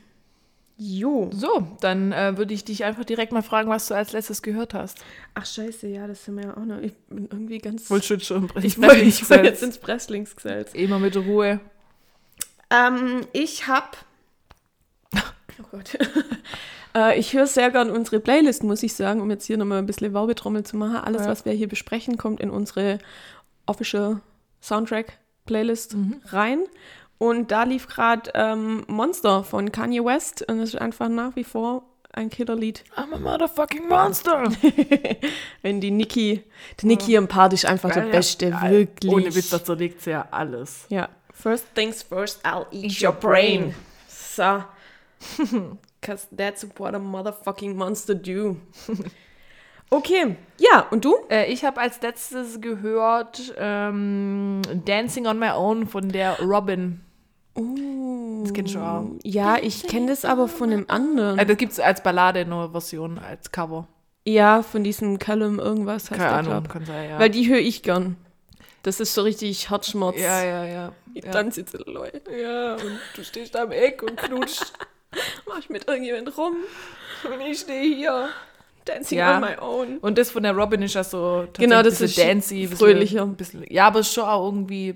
jo. So, dann äh, würde ich dich einfach direkt mal fragen, was du als letztes gehört hast. Ach scheiße, ja, das sind wir ja auch noch. Ich bin irgendwie ganz... Wohl schon schon. ich wollte ich wollte jetzt ins Presslingsgesetz. Immer mit Ruhe. Ähm, ich hab. Oh Gott. äh, ich höre sehr gern unsere Playlist, muss ich sagen, um jetzt hier nochmal ein bisschen Werbetrommel zu machen. Alles, Ja. was wir hier besprechen, kommt in unsere official Soundtrack-Playlist rein. Und da lief gerade ähm, Monster von Kanye West und es ist einfach nach wie vor ein Killerlied. I'm a motherfucking monster. Wenn die Nicki, die Nicki am Part ist einfach der Beste, wirklich. Ohne Witz, das zerlegt ja alles. Ja. First things first, I'll eat, Eat your your brain. brain. So. Cause that's what a motherfucking monster do. okay, ja, und du? Äh, ich habe als letztes gehört ähm, Dancing on My Own von der Robin. Das kennst du auch. Ja, ich kenne das aber von einem anderen. Äh, das gibt es als Ballade eine Version, als Cover. ja, von diesem Callum irgendwas heißt Keine der, Ahnung, kann sein, ja. Weil die höre ich gern. Das ist so richtig Herzschmerz. ja, ja, ja. Ja. tanze jetzt Leute. Ja, und du stehst am Eck und knutschst. Mach ich mit irgendjemand rum. und ich stehe hier. Dancing Ja. on my own. Und das von der Robin ist ja so Genau, das bisschen ist dancey, fröhlicher. Ein bisschen, ja, aber schon auch irgendwie,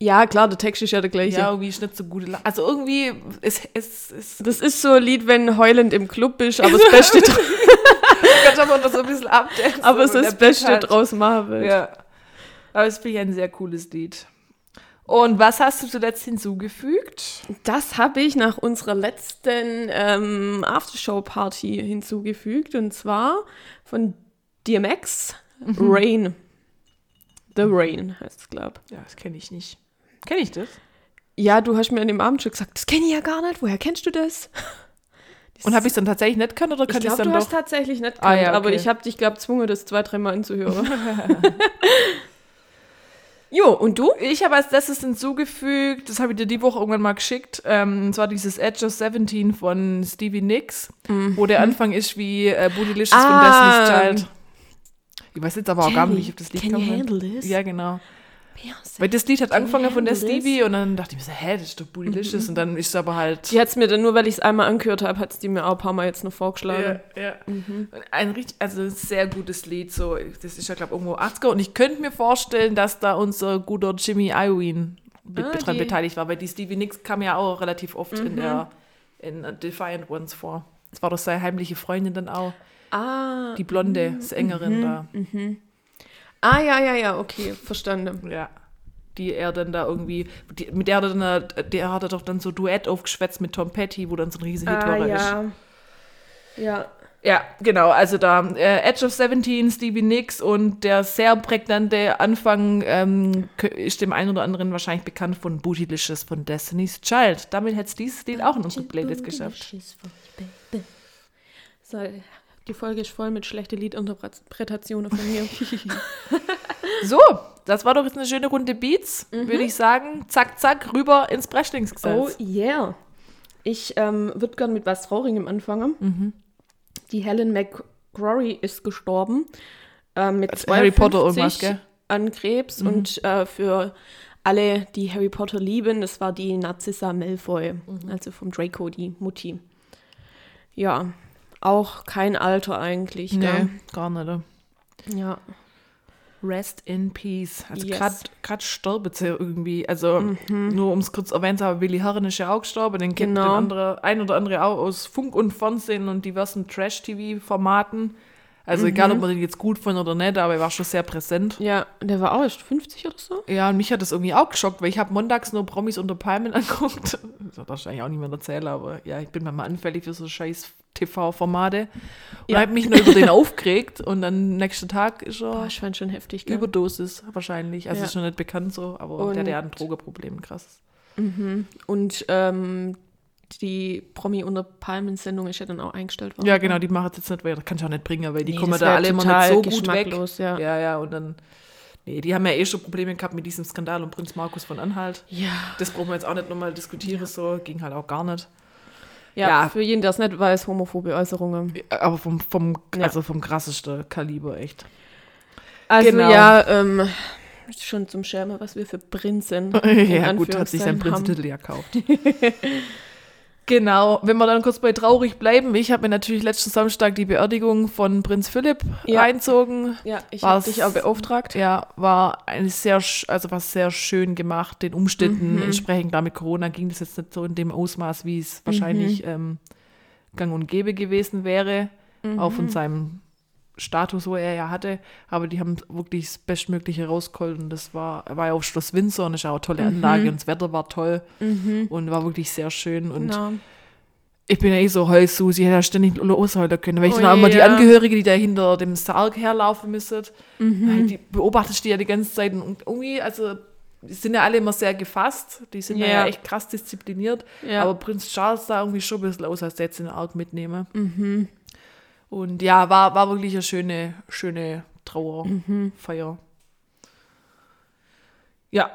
Ja, klar, der Text ist ja der gleiche. ja, irgendwie ist nicht so gut. Also irgendwie, es, es, es Das ist so ein Lied, wenn heulend im Club bist, aber das Beste, dr- kannst aber noch so ein bisschen abdancen. aber und so das Beste halt- draus machen willst. Ja. Aber es finde ich ein sehr cooles Lied. Und was hast du zuletzt hinzugefügt? Das habe ich nach unserer letzten ähm, Aftershow-Party hinzugefügt und zwar von DMX Rain. The Rain heißt es, glaube Ja, das kenne ich nicht. Kenne ich das? Ja, du hast mir an dem Abend schon gesagt, das kenne ich ja gar nicht. Woher kennst du das? Und habe ich es dann tatsächlich nicht können oder Ich kann ich es glaube, dann du doch? hast tatsächlich nicht Ah, gekannt, ja, aber okay. ich habe dich, glaube gezwungen, das zwei, dreimal anzuhören. jo, und du? Ich habe als letztes hinzugefügt, das habe ich dir die Woche irgendwann mal geschickt, ähm, und zwar dieses Edge of 17 von Stevie Nicks, wo der Anfang ist wie äh, Bootylicious Mhm. Ah. von Destiny's Child. Ich weiß jetzt aber auch gar nicht, auf das Lied Can you handle this? Ja, genau. Beyoncé. Weil das Lied hat angefangen von der? Stevie und dann dachte ich mir so, hä, das ist doch Bootylicious und dann ist es aber halt... Die hat es mir dann nur, weil ich es einmal angehört habe, hat es die mir auch ein paar Mal jetzt noch vorgeschlagen. Ja, ja. Ein richtig, also ein sehr gutes Lied, so, das ist ja, glaube ich, irgendwo 80er. Und ich könnte mir vorstellen, dass da unser guter Jimmy Iovine mit, Ah, dran beteiligt war, weil die Stevie Nicks kam ja auch relativ oft in der in Defiant Ones vor. Das war doch seine heimliche Freundin dann auch, Ah, die blonde Sängerin da. Ah, ja, ja, ja, okay, verstanden. Ja. Die er dann da irgendwie, die, mit der hat er dann, der hat er doch dann so Duett aufgeschwätzt mit Tom Petty, wo dann so ein riesen Hit Ah, war. ja. Ja. Ja, genau. Also da äh, Edge of 17, Stevie Nicks und der sehr prägnante Anfang ähm, ist dem einen oder anderen wahrscheinlich bekannt von Bootylicious von Destiny's Child. Damit hätte es dieses Lied auch in unsere Playlist geschafft. So, die Folge ist voll mit schlechten Liedinterpretationen von mir. So, das war doch jetzt eine schöne Runde Beats, würde ich sagen. Zack, zack, rüber ins oh Breschlingsgesetz. yeah. Ich ähm, würde gern mit was Traurigem anfangen. Die Helen McCrory ist gestorben. Ähm, mit Also Harry Potter 52 irgendwas, gell? An Krebs. Und äh, für alle, die Harry Potter lieben, das war die Narcissa Malfoy. Also vom Draco, die Mutti. Ja, auch kein Alter eigentlich. Nee, Gell? gar nicht. Ja. Rest in Peace. Also Yes. gerade stirbt sie irgendwie. Also nur um es kurz erwähnt zu haben, Willi Herren ist ja auch gestorben. Den kennt Genau. der andere, ein oder andere auch aus Funk und Fernsehen und diversen Trash-TV-Formaten. Also egal, ob man den jetzt gut fand oder nicht, aber er war schon sehr präsent. Ja, der war auch erst 50 oder so. Ja, und mich hat das irgendwie auch geschockt, weil ich habe montags nur Promis unter Palmen angeguckt. Das darf ich eigentlich auch niemand erzählen, aber ja, ich bin manchmal anfällig für so scheiß TV-Formate. Und Ja. habe mich nur über den aufgeregt und dann nächsten Tag ist Boah, er ich fand schon heftig, gell? Überdosis wahrscheinlich. Also Ja. ist noch nicht bekannt so, aber Und- der, der hat ein Drogenproblem, krass. Und ähm, die Promi unter Palmen-Sendung ist ja dann auch eingestellt worden. Ja, genau, die machen es jetzt nicht weiter. Kann ich auch nicht bringen, weil die Nee, kommen da alle immer nicht so gut weg. ja. ja, ja, und dann. Nee, die haben ja eh schon Probleme gehabt mit diesem Skandal um Prinz Markus von Anhalt. Ja. Das brauchen wir jetzt auch nicht nochmal diskutieren, so ging halt auch gar nicht. Ja, Ja. für jeden, der es nicht weiß, homophobe Äußerungen. Aber vom, vom, Ja. also vom krassesten Kaliber, echt. Also Genau. ja, ähm, schon zum Schärmen, was wir für Prinzen ja, gut, hat sich sein. Prinzentitel ja gekauft. genau, wenn wir dann kurz bei traurig bleiben, ich habe mir natürlich letzten Samstag die Beerdigung von Prinz Philipp Ja. reinzogen. Ja, ich habe dich auch beauftragt. Ja, war eine sehr, also war sehr schön gemacht, den Umständen Mhm. entsprechend. Klar, mit Corona ging das jetzt nicht so in dem Ausmaß, wie es Mhm. wahrscheinlich ähm, gang und gäbe gewesen wäre, auch Mhm. von seinem Status, wo er ja hatte. Aber die haben wirklich das Bestmögliche rausgeholt und das war, er war ja auf Schloss Windsor und ist ja auch eine tolle Anlage und das Wetter war toll und war wirklich sehr schön. Und Mhm. Genau. ich bin ja eh so Heulsus, ich hätte ja ständig losholen können, weil ich Oh dann auch immer die ja. Angehörige, die da hinter dem Sarg herlaufen müssen, Mhm. die beobachtest die ja die ganze Zeit und irgendwie, also die sind ja alle immer sehr gefasst, die sind ja, Ja. echt krass diszipliniert, aber Prinz Charles sah irgendwie schon ein bisschen aus, als der jetzt den Arg mitnehme. Mhm. Und ja, war, war wirklich eine schöne, schöne Mhm. Trauerfeier. Ja,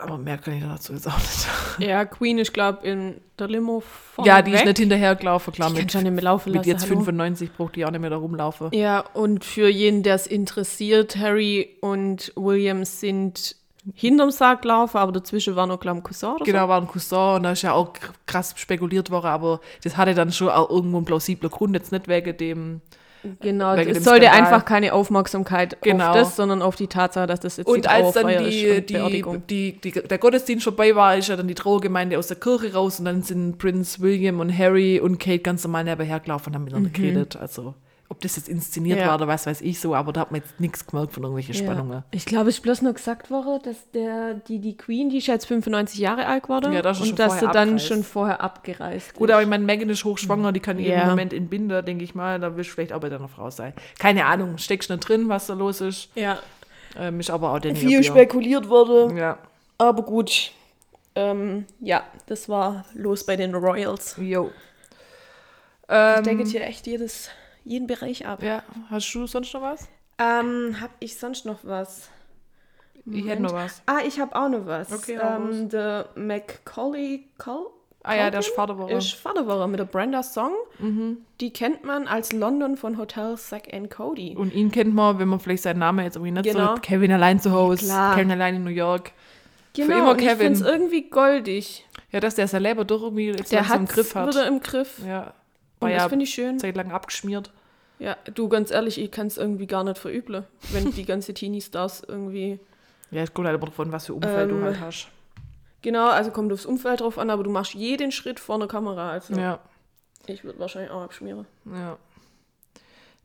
aber mehr kann ich dazu jetzt auch nicht. Ja, Queen ist, glaube in der Limo vorne ja, die ist weg. nicht hinterhergelaufen, klar, Die mit, schon nicht mehr laufen mit lassen. jetzt hallo. 95 braucht die auch nicht mehr da rumlaufen. Ja, und für jeden, der es interessiert, Harry und William sind hinterm Sarg gelaufen, aber dazwischen war noch, glaube ich, ein Cousin oder Genau, war ein Cousin und da ist ja auch kr- krass spekuliert worden, aber das hatte dann schon auch irgendwo einen plausiblen Grund, jetzt nicht wegen dem. so. Genau, es sollte Skandal. einfach keine Aufmerksamkeit Genau. auf das, sondern auf die Tatsache, dass das jetzt Und als dann die, ist und die, die, die, der Gottesdienst vorbei war, ist ja dann die Trauergemeinde aus der Kirche raus und dann sind Prinz William und Harry und Kate ganz normal nebenher gelaufen und haben miteinander geredet. Also, ob das jetzt inszeniert. Ja. war oder was weiß ich so, aber da hat man jetzt nichts gemerkt von irgendwelchen Spannungen. Ja. Ich glaube, es ist bloß nur gesagt worden, dass der, die, die Queen, die ist jetzt 95 Jahre alt geworden Ja, da ist sie schon und dass sie dann schon vorher abgereist Gut, aber ich meine, Megan ist hochschwanger, die kann jeden. Moment entbinden, denke ich mal. Da willst du vielleicht auch bei deiner Frau sein. Keine Ahnung, steckst nicht drin, was da los ist. Ja, Ähm, ist aber auch der viel spekuliert wurde, Ja. aber gut. Ähm, ja, das war los bei den Royals. Jo. Ich Ähm, decke hier echt jedes, jeden Bereich ab. ja, hast du sonst noch was? Ähm, hab ich sonst noch was? Ich hätte noch was. Ah, ich habe auch noch was. Okay, ähm, der Macaulay Cul Ah ja, der ist Vaterwoche. ist Vaterwoche mit der Brenda Song. Mhm. Die kennt man als London von Hotel Zack and Cody. Und ihn kennt man, wenn man vielleicht seinen Namen jetzt irgendwie nicht Genau. so Kevin allein zu Hause, Klar. Kevin allein in New York. genau, immer und ich Kevin. finde es irgendwie goldig. Ja, dass der sein Leben doch irgendwie jetzt Der im Griff hat. wieder im Griff. Ja. War das ja finde ich schön. zeitlang abgeschmiert. Ja, du, ganz ehrlich, ich kann es irgendwie gar nicht verübeln, wenn die ganze Teenie-Stars irgendwie... Ja, es kommt halt immer davon, was für Umfeld du Ähm, halt hast. Genau, also kommt aufs Umfeld drauf an, aber du machst jeden Schritt vor der Kamera. Also Ja, ich würde wahrscheinlich auch abschmieren. ja.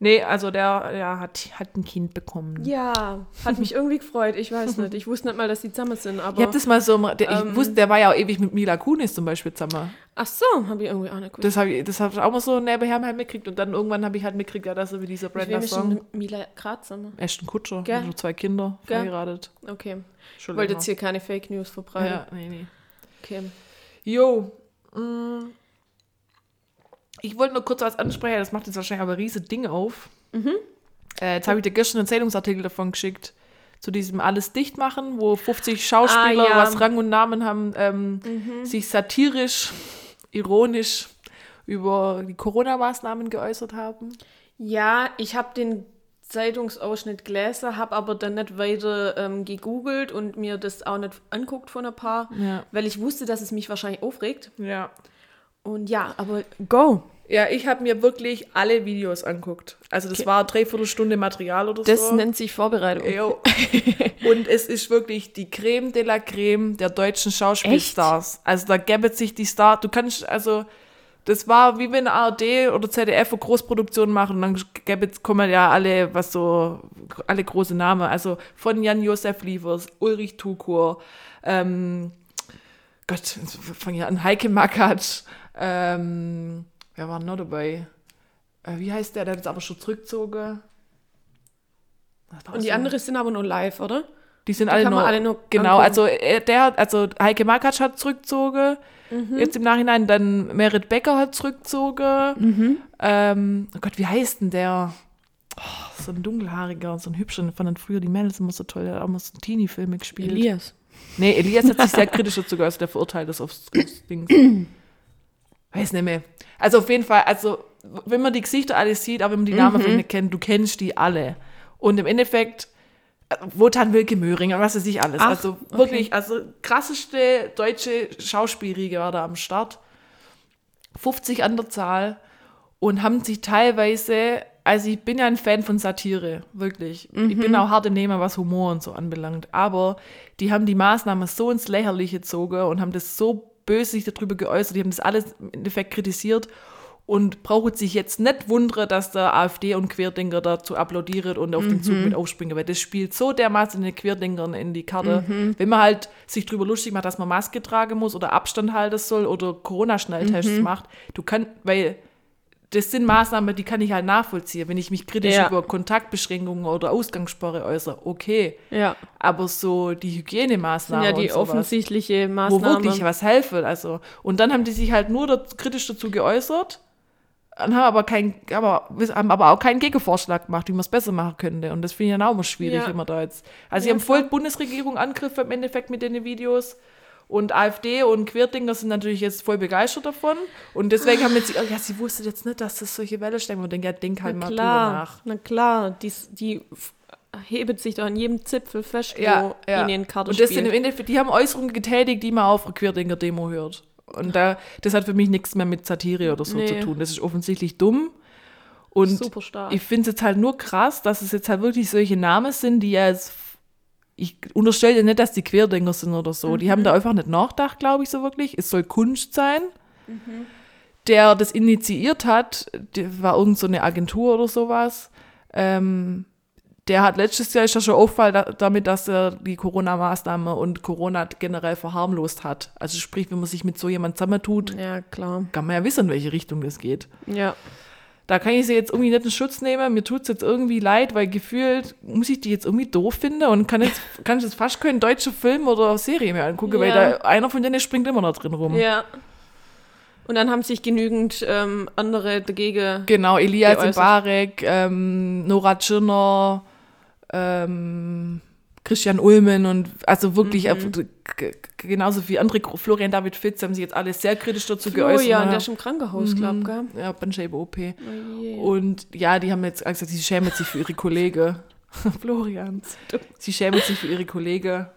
Nee, also der, der hat, hat ein Kind bekommen. Ja, hat mich irgendwie gefreut. Ich weiß nicht. Ich wusste nicht mal, dass die zusammen sind, aber. Ich hab das mal so, der, ich Ähm, wusste, der war ja auch ewig mit Mila Kunis zum Beispiel zusammen. Ach so, habe ich irgendwie auch nicht gewusst. Das habe ich, das hab ich auch mal so nebenher halt mitgekriegt und dann irgendwann habe ich halt mitgekriegt, ja, dass er wie dieser Brenda ist Song. Mila Graz zusammen? Ashton Kutscher, Gell? also zwei Kinder, Gell? verheiratet. Okay. Wollte jetzt hier keine Fake News verbreiten. Ja, nee, nee. Okay. Jo. mm. Ich wollte nur kurz was ansprechen, das macht jetzt wahrscheinlich aber riesige Dinge auf. Mhm. Äh, jetzt habe ich dir gestern einen Zeitungsartikel davon geschickt, zu diesem Alles dicht machen, wo 50 Schauspieler, Ah, ja. was Rang und Namen haben, ähm, sich satirisch, ironisch über die Corona-Maßnahmen geäußert haben. Ja, ich habe den Zeitungsausschnitt gelesen, habe aber dann nicht weiter ähm, gegoogelt und mir das auch nicht anguckt von ein paar, Ja. weil ich wusste, dass es mich wahrscheinlich aufregt. Ja. Und ja, aber go. Ja, ich habe mir wirklich alle Videos anguckt. Also das war dreiviertel Stunde Material oder Das so. nennt sich Vorbereitung. Jo. Und es ist wirklich die Creme de la Creme der deutschen Schauspielstars. Also da gäbe sich die Star. Du kannst, also, das war wie wenn ARD oder ZDF eine Großproduktion machen und dann gäbe, kommen ja alle, was so, alle große Namen. Also von Jan-Josef Liefers, Ulrich Tukur, ähm, Gott, fange ich an, Heike Makatsch, ähm, wer war noch dabei? Äh, wie heißt der, der hat jetzt aber schon zurückgezogen? Und die so- anderen sind aber nur live, oder? die sind Die alle nur, alle nur genau, angucken. also äh, der also Heike Makatsch hat zurückgezogen, Mhm. jetzt im Nachhinein, dann Merit Becker hat zurückgezogen, Mhm. ähm, oh Gott, wie heißt denn der? Oh, so ein dunkelhaariger, so ein hübscher, von den früher, die Mädels immer so toll, der hat auch mal so Teenie-Filme gespielt. Elias. Nee, Elias hat sich sehr kritisch dazu geäußert, der verurteilt das aufs, aufs Ding. Weiß nicht mehr. Also auf jeden Fall, also wenn man die Gesichter alle sieht, aber wenn man die Namen vielleicht nicht kennt, du kennst die alle. Und im Endeffekt, äh, Wotan Wilke Möhring und was weiß ich alles. Ach, also wirklich, also krasseste deutsche Schauspielriege war da am Start. 50 an der Zahl und haben sich teilweise, also ich bin ja ein Fan von Satire, wirklich. Ich bin auch harte Nehmer, was Humor und so anbelangt. Aber die haben die Maßnahmen so ins Lächerliche gezogen und haben das so böse sich darüber geäußert, die haben das alles im Endeffekt kritisiert und braucht sich jetzt nicht wundern, dass der AfD und Querdenker dazu applaudieren und auf den Zug mit aufspringen, weil das spielt so dermaßen den Querdenkern in die Karte. Wenn man halt sich drüber lustig macht, dass man Maske tragen muss oder Abstand halten soll oder Corona-Schnelltests macht, du kannst, weil das sind Maßnahmen, die kann ich halt nachvollziehen. Wenn ich mich kritisch Ja. über Kontaktbeschränkungen oder Ausgangssperre äußere, okay. Ja. Aber so die Sind Hygienemaßnahmen ja die sowas, offensichtliche wo Maßnahme. wirklich was helfen. Also, und dann haben die sich halt nur dat- kritisch dazu geäußert, und haben aber, kein, aber, haben aber auch keinen Gegenvorschlag gemacht, wie man es besser machen könnte. Und das finde ich dann auch immer schwierig, Ja. wenn man da jetzt. Also, Ja, sie haben voll Bundesregierung Angriffe im Endeffekt mit den Videos. Und AfD und Querdenker sind natürlich jetzt voll begeistert davon. Und deswegen haben jetzt, oh ja, sie wusste jetzt nicht, dass das solche Welle stellen. Und denke, ja, denk halt Na mal drüber klar, nach. na klar, die, die hebt sich doch an jedem Zipfel fest, Ja, wo ja. ihnen Karte Und das sind im Endeffekt, die haben Äußerungen getätigt, die man auf einer Querdenker-Demo hört. Und da, das hat für mich nichts mehr mit Satire oder so Nee. zu tun. Das ist offensichtlich dumm. Und Super stark. ich finde es jetzt halt nur krass, dass es jetzt halt wirklich solche Namen sind, die ja jetzt, ich unterstelle ja nicht, dass die Querdenker sind oder so. Die haben Mhm. da einfach nicht nachgedacht, glaube ich, so wirklich. Es soll Kunst sein. Mhm. Der das initiiert hat, der war irgend so eine Agentur oder sowas. Ähm, der hat letztes Jahr ist ja schon auffallen da, damit, dass er die Corona-Maßnahmen und Corona generell verharmlost hat. Also sprich, wenn man sich mit so jemand zusammentut, ja, klar. kann man ja wissen, in welche Richtung das geht. Ja. Da kann ich sie jetzt irgendwie nicht in Schutz nehmen. Mir tut es jetzt irgendwie leid, weil gefühlt muss ich die jetzt irgendwie doof finden und kann jetzt, kann ich jetzt fast keinen deutschen Film oder Serie mehr angucken, weil Ja. da einer von denen springt immer noch drin rum. Ja. Und dann haben sich genügend ähm, andere dagegen. Genau, Elias. Mbarek, ähm, Nora Tschirner, ähm, Christian Ulmen und also wirklich Mhm. genauso wie andere, Florian David Fitz haben sich jetzt alle sehr kritisch dazu geäußert. Florian, ne? der ist im Krankenhaus, glaub, gell? Ja, Bandscheibe-OP. Oh je. Und ja, die haben jetzt gesagt, sie schämen sich für ihre Kollegen. Florian. Sie schämen sich für ihre Kollegen.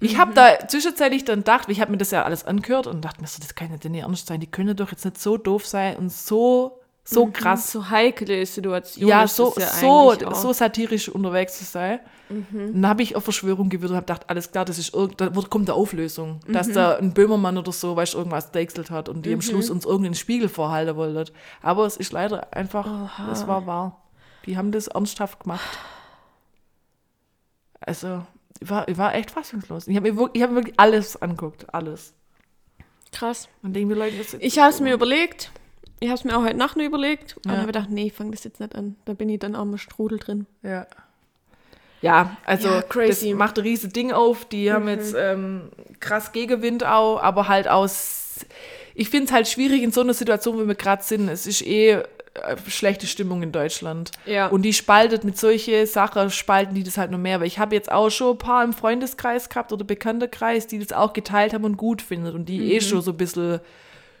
Ich habe da zwischenzeitlich dann gedacht, ich habe mir das ja alles angehört und dachte mir so, das kann ja nicht ernst sein. Die können doch jetzt nicht so doof sein und so, so krass, So heikle Situation. ja, ist so, ja so, so satirisch unterwegs zu sein. Dann habe ich auf Verschwörung gewürzt und habe gedacht, alles klar, das ist irgend, da wird- kommt eine Auflösung. Dass da ein Böhmermann oder so, weißt du, irgendwas deichselt hat und die am Schluss uns irgendeinen Spiegel vorhalten wollten. Aber es ist leider einfach, es war wahr. Die haben das ernsthaft gemacht. Also, ich war, ich war echt fassungslos. Ich habe mir, wirklich- ich hab mir wirklich alles angeguckt, alles. Krass. Und mir, Leute, das Ich habe es mir überlegt. Ich habe es mir auch heute Nacht noch überlegt. Und Ja. habe gedacht, nee, ich fange das jetzt nicht an. Da bin ich dann auch mal Strudel drin. Ja. Ja, also Ja, crazy. das macht ein riesiges Ding auf. Die haben jetzt ähm, krass Gegenwind auch, aber halt aus. Ich finde es halt schwierig in so einer Situation, wie wir gerade sind. Es ist eh äh, schlechte Stimmung in Deutschland. Ja. Und die spaltet mit solche Sachen, spalten die das halt noch mehr. Weil ich habe jetzt auch schon ein paar im Freundeskreis gehabt oder Bekanntenkreis, die das auch geteilt haben und gut finden und die eh schon so ein bisschen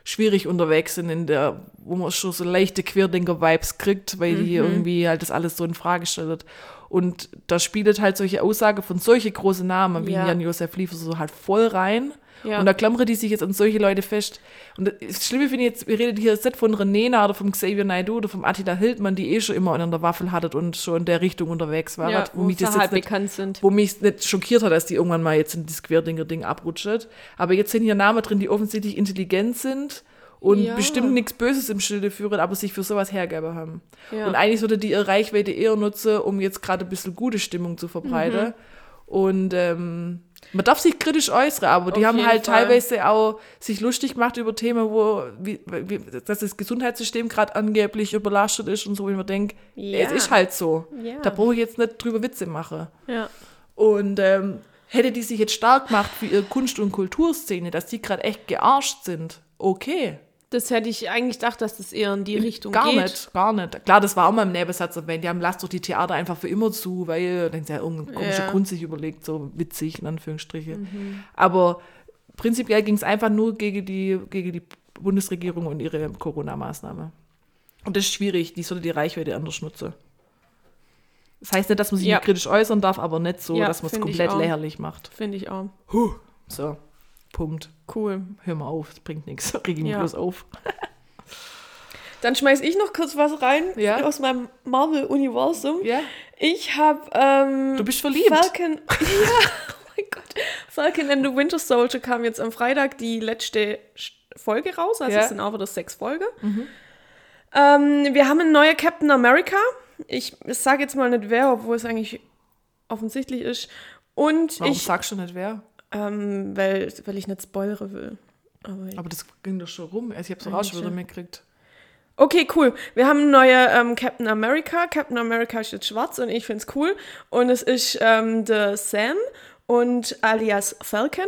schwierig unterwegs sind in der, wo man schon so leichte Querdenker-Vibes kriegt, weil die irgendwie halt das alles so in Frage stellt. Und da spielt halt solche Aussage von solche große Namen wie Ja. Jan-Josef Liefers so halt voll rein. Ja. Und da klammern die sich jetzt an solche Leute fest. Und das Schlimme finde ich jetzt, wir reden hier jetzt nicht von Renena oder vom Xavier Naidoo oder vom Attila Hildmann, die eh schon immer an der Waffel hattet und schon in der Richtung unterwegs waren. ja, wo mich das halt jetzt nicht bekannt sind. wo mich nicht schockiert hat, dass die irgendwann mal jetzt in das Querdinger-Ding abrutscht. Aber jetzt sind hier Namen drin, die offensichtlich intelligent sind und Ja. bestimmt nichts Böses im Schilde führen, aber sich für sowas hergeben haben. Ja. Und eigentlich sollte die ihre Reichweite eher nutzen, um jetzt gerade ein bisschen gute Stimmung zu verbreiten. Mhm. Und ähm, man darf sich kritisch äußern, aber die Auf haben halt Fall. teilweise auch sich lustig gemacht über Themen, wo wie, wie, dass das Gesundheitssystem gerade angeblich überlastet ist und so, wo ich mir denke, Ja. es ist halt so. Ja. Da brauche ich jetzt nicht drüber Witze machen. ja. Und ähm, hätte die sich jetzt stark gemacht für ihre Kunst- und Kulturszene, dass die gerade echt gearscht sind, okay. Das hätte ich eigentlich gedacht, dass das eher in die Richtung gar geht. nicht, gar nicht. Klar, das war auch mal im Nebensatz erwähnt. Die haben lasst doch die Theater einfach für immer zu, weil dann ist ja irgendein komischer Ja. Grund sich überlegt, so witzig in Anführungsstriche. Mhm. Aber prinzipiell ging es einfach nur gegen die, gegen die Bundesregierung und ihre Corona-Maßnahme. Und das ist schwierig, die sollte die Reichweite anders nutzen. Das heißt nicht, dass man sich Ja. nicht kritisch äußern darf, aber nicht so, Ja, dass man es komplett lächerlich macht. Finde ich auch. Huh. So, Punkt. Cool. Hör mal auf, das bringt nichts. Reg mich Ja. bloß auf. Dann schmeiß ich noch kurz was rein Ja. aus meinem Marvel-Universum. Ja? Ich habe ähm, Du bist verliebt. Falcon. ja, oh mein Gott. Falcon and the Winter Soldier kam jetzt am Freitag die letzte Folge raus. Also es sind auch wieder sechs Folgen. Ähm, wir haben einen neuen Captain America. Ich sage jetzt mal nicht wer, obwohl es eigentlich offensichtlich ist. Und Warum ich, sagst du nicht wer? Ähm, weil, weil ich nicht spoilern will. Aber Aber das ging doch schon rum. Also ich auch Eigentlich schon wieder schon. mitgekriegt. Okay, cool. Wir haben neuen ähm, Captain America. Captain America ist jetzt schwarz und ich finde es cool. Und es ist ähm, der Sam und alias Falcon.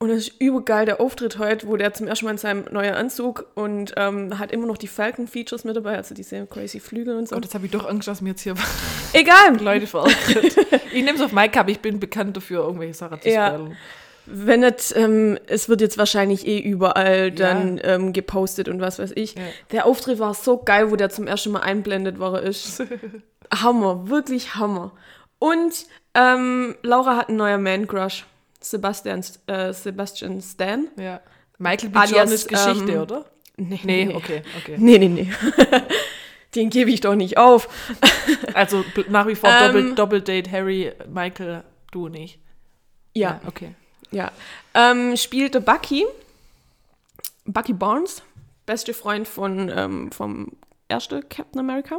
Und es ist übergeil der Auftritt heute, wo der zum ersten Mal in seinem neuen Anzug und ähm, hat immer noch die Falcon-Features mit dabei, also diese crazy Flügel und so. Gott, jetzt habe ich doch Angst, dass mir jetzt hier Egal, Leute verärgert. ich nehme es auf Mike ab, ich bin bekannt dafür, irgendwelche Sachen zu Ja. spoilern. Wenn nicht, ähm, es wird jetzt wahrscheinlich eh überall dann ähm, gepostet und was weiß ich. Ja. Der Auftritt war so geil, wo der zum ersten Mal einblendet war. er Ist. Hammer, wirklich Hammer. Und ähm, Laura hat einen neuen Man-Crush. Sebastian, äh, Sebastian Stan. Ja. Michael B. Jordan ist Geschichte, ähm, oder? Nee, Nee, okay, okay. Nee, nee, nee. Den gebe ich doch nicht auf. Also nach wie vor Ähm, Doppel, Doppeldate Harry, Michael, du nicht. Ja, okay. Ja. Ähm, spielte Bucky. Bucky Barnes. Beste Freund von, ähm, vom ersten Captain America.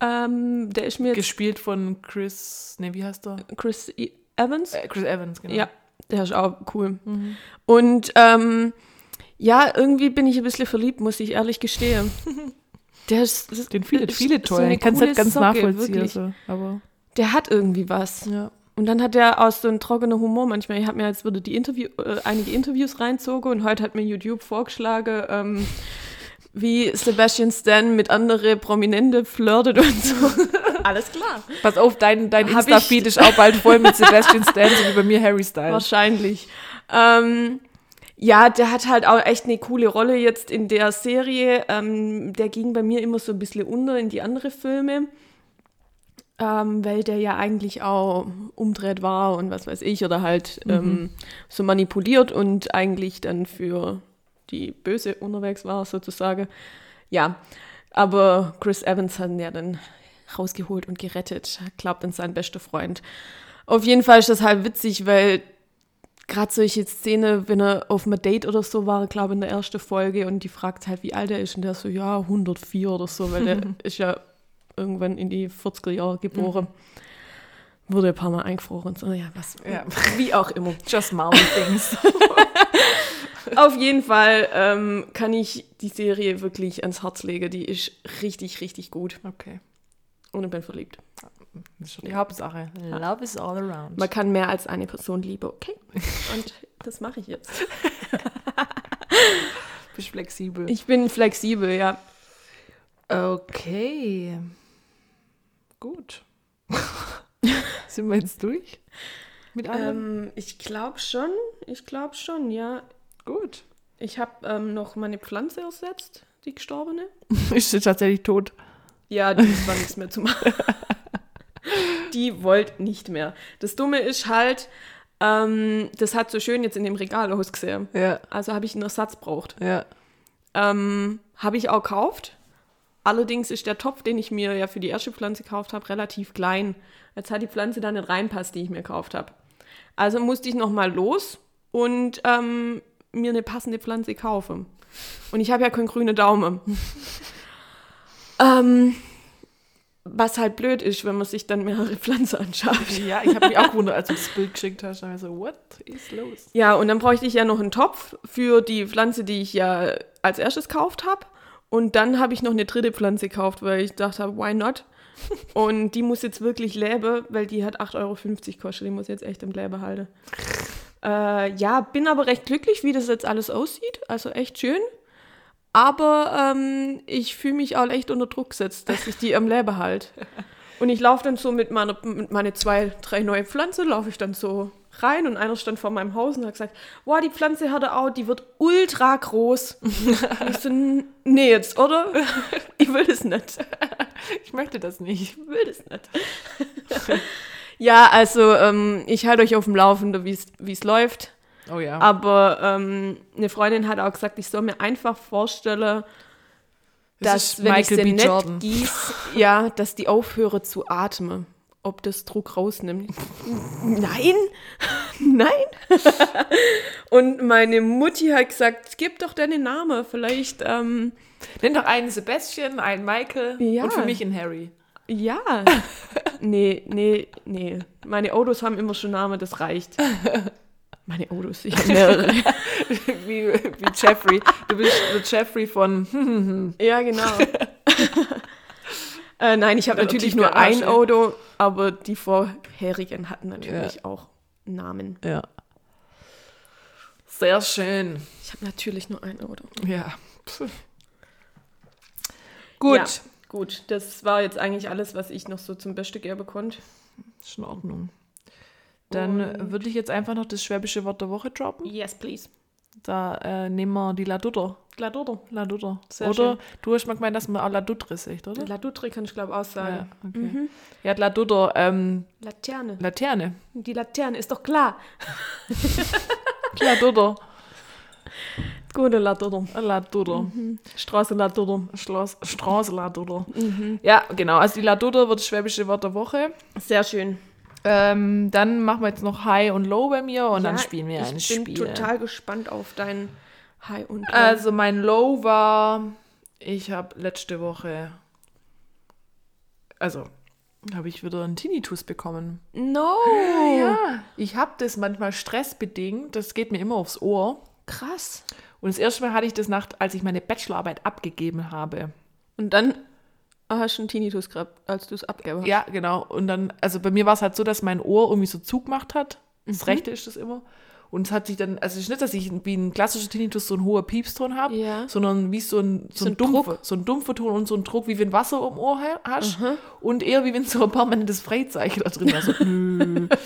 Ähm, der ist mir Gespielt von Chris, nee, wie heißt der? Chris E- Evans. Äh, Chris Evans, genau. Ja, der ist auch cool. Und ähm, ja, irgendwie bin ich ein bisschen verliebt, muss ich ehrlich gestehen. Der ist, Den viele, ist viele so toll. eine ich kann es coole nicht ganz Socke, nachvollziehen. wirklich. So, aber Der hat irgendwie was. ja. Und dann hat er aus so einem trockenen Humor manchmal, ich habe mir jetzt wieder die Interview, äh, einige Interviews reinzogen und heute hat mir YouTube vorgeschlagen, ähm, wie Sebastian Stan mit anderen Prominente flirtet und so. Alles klar. Pass auf, dein, dein Insta-Feed ich- ist auch bald voll mit Sebastian Stan, so wie bei mir Harry Styles. Wahrscheinlich. Ähm, ja, der hat halt auch echt eine coole Rolle jetzt in der Serie. Ähm, der ging bei mir immer so ein bisschen unter in die andere Filme. Ähm, weil der ja eigentlich auch umdreht war und was weiß ich, oder halt ähm, so manipuliert und eigentlich dann für die Böse unterwegs war, sozusagen. Ja, aber Chris Evans hat ihn ja dann rausgeholt und gerettet, glaubt an seinen besten Freund. Auf jeden Fall ist das halt witzig, weil gerade solche Szene, wenn er auf einem Date oder so war, glaube in der ersten Folge und die fragt halt, wie alt er ist und der so, ja, 104 oder so, weil der ist ja irgendwann in die 40er Jahre geboren. Wurde ein paar Mal eingefroren so, ja, was, Ja. wie auch immer. Just Marvel Things. Auf jeden Fall ähm, kann ich die Serie wirklich ans Herz legen. Die ist richtig, richtig gut. Okay. Und ich bin verliebt. Das ist schon die Hauptsache. Love is all around. Man kann mehr als eine Person lieben, okay? Und das mache ich jetzt. Bist flexibel. Ich bin flexibel, ja. Okay. Gut. Sind wir jetzt durch? Mit allem? Ähm, ich glaube schon. Ich glaube schon, ja. Gut. Ich habe ähm, noch meine Pflanze ersetzt, die gestorbene. Ist sie tatsächlich tot? Ja, das war nichts mehr zu machen. die wollte nicht mehr. Das Dumme ist halt, ähm, das hat so schön jetzt in dem Regal ausgesehen. Ja, Also habe ich einen Ersatz braucht. ja. Ähm, habe ich auch gekauft. Allerdings ist der Topf, den ich mir ja für die erste Pflanze gekauft habe, relativ klein. Jetzt hat die Pflanze da nicht reinpasst, die ich mir gekauft habe. Also musste ich nochmal los und ähm, mir eine passende Pflanze kaufen. Und ich habe ja keinen grünen Daumen. ähm, was halt blöd ist, wenn man sich dann mehrere Pflanzen anschaut. Ja, ich habe mich auch gewundert, als du das Bild geschickt hast. Da war ich so, what is los? Ja, und dann bräuchte ich ja noch einen Topf für die Pflanze, die ich ja als erstes gekauft habe. Und dann habe ich noch eine dritte Pflanze gekauft, weil ich dachte, why not? Und die muss jetzt wirklich leben, weil die hat 8,50 Euro gekostet. Die muss jetzt echt im Leben halten. Äh, ja, bin aber recht glücklich, wie das jetzt alles aussieht. Also echt schön. Aber ähm, ich fühle mich auch echt unter Druck gesetzt, dass ich die am Leben halt. Und ich laufe dann so mit meiner mit meine zwei, drei neue Pflanzen, laufe ich dann so rein und einer stand vor meinem Haus und hat gesagt, wow, die Pflanze hat er auch, die wird ultra groß. Und ich so, "N- nee jetzt, oder? Ich will das nicht. Ich möchte das nicht. Ich will das nicht. ja, also ähm, ich halte euch auf dem Laufenden, wie es läuft. Oh ja. Aber ähm, eine Freundin hat auch gesagt, ich soll mir einfach vorstellen, Das dass wenn ich Michael sie B. nicht gieß, ja, dass die aufhöre zu atmen. Ob das Druck rausnimmt. Nein, nein. Und meine Mutti hat gesagt, gib doch deinen Namen, vielleicht, ähm, Nenn doch einen Sebastian, einen Michael Ja. und für mich einen Harry. ja. Nee, nee, nee. Meine Autos haben immer schon Namen, das reicht. Meine Autos, ich habe mehrere. wie, wie Jeffrey. Du bist der Jeffrey von. Ja, genau. Äh, nein, ich habe natürlich nur ein. Auto, aber die vorherigen hatten natürlich auch Namen. Ja. Sehr schön. Ich habe natürlich nur ein Auto. Ja. Pff. Gut. Ja, gut, das war jetzt eigentlich alles, was ich noch so zum Beste geben konnte. Ist in Ordnung. Dann Und- würde ich jetzt einfach noch das schwäbische Wort der Woche droppen. Yes, please. Da äh, nehmen wir die Ladutter. La Dodo. Ladutter. Sehr Oder schön. du hast mal gemeint, dass man auch Ladutre sagt, oder? La Dutre kann ich glaube Ja, aussagen. okay. Ja, Ladutter, ähm, Laterne. Laterne. Die Laterne ist doch klar. Ladutter. Gute. Ladutter. Straße La Dodo. Schloss, Straße Ladutter. Ja, genau. Also die Ladutter wird das schwäbische Wort der Woche. Sehr schön. Ähm, dann machen wir jetzt noch High und Low bei mir und dann Ja, spielen wir ein Ich bin Spiel. total gespannt auf dein High und Low. Also mein Low war, ich habe letzte Woche, also habe ich wieder einen Tinnitus bekommen. no. Ja, ich habe das manchmal stressbedingt, das geht mir immer aufs Ohr. Krass. Und das erste Mal hatte ich das nach, als ich meine Bachelorarbeit abgegeben habe. Und dann hast du einen Tinnitus gehabt, als du es abgegeben hast. Ja, genau. Und dann, also bei mir war es halt so, dass mein Ohr irgendwie so zugemacht hat. Das rechte ist das immer. Und es hat sich dann, also es ist nicht, dass ich wie ein klassischer Tinnitus so einen hohen Piepston habe, Ja. sondern wie so ein, so So ein, dumpfer, so ein dumpfer Ton und so ein Druck, wie wenn Wasser im Ohr ha- hast. Und eher wie wenn so ein permanentes Freizeichen da drin war. So.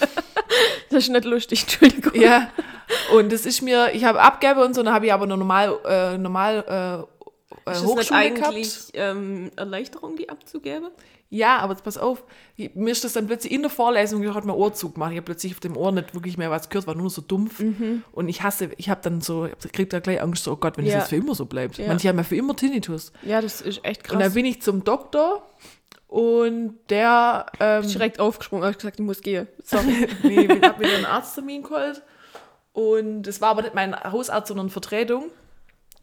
Das ist nicht lustig, Entschuldigung. ja. Und das ist mir, ich habe Abgabe und so, dann habe ich aber noch normal, äh, normal äh, Ist das nicht Hochschule eigentlich ähm, Erleichterung, die abzugeben? Ja, aber jetzt pass auf, mir ist das dann plötzlich in der Vorlesung, hat mein Ohr zugemacht. Ich habe plötzlich auf dem Ohr nicht wirklich mehr was gehört, war nur so dumpf. Und ich hasse, ich habe dann so, ich krieg da gleich Angst, so, oh Gott, wenn das Ja. jetzt für immer so bleibt. Ja. Manche haben ja für immer Tinnitus. Ja, das ist echt krass. Und dann bin ich zum Doktor und der, ähm, direkt aufgesprungen, habe gesagt, ich muss gehen. Sorry. nee, ich habe mir einen Arzttermin geholt. Und es war aber nicht mein Hausarzt, sondern Vertretung.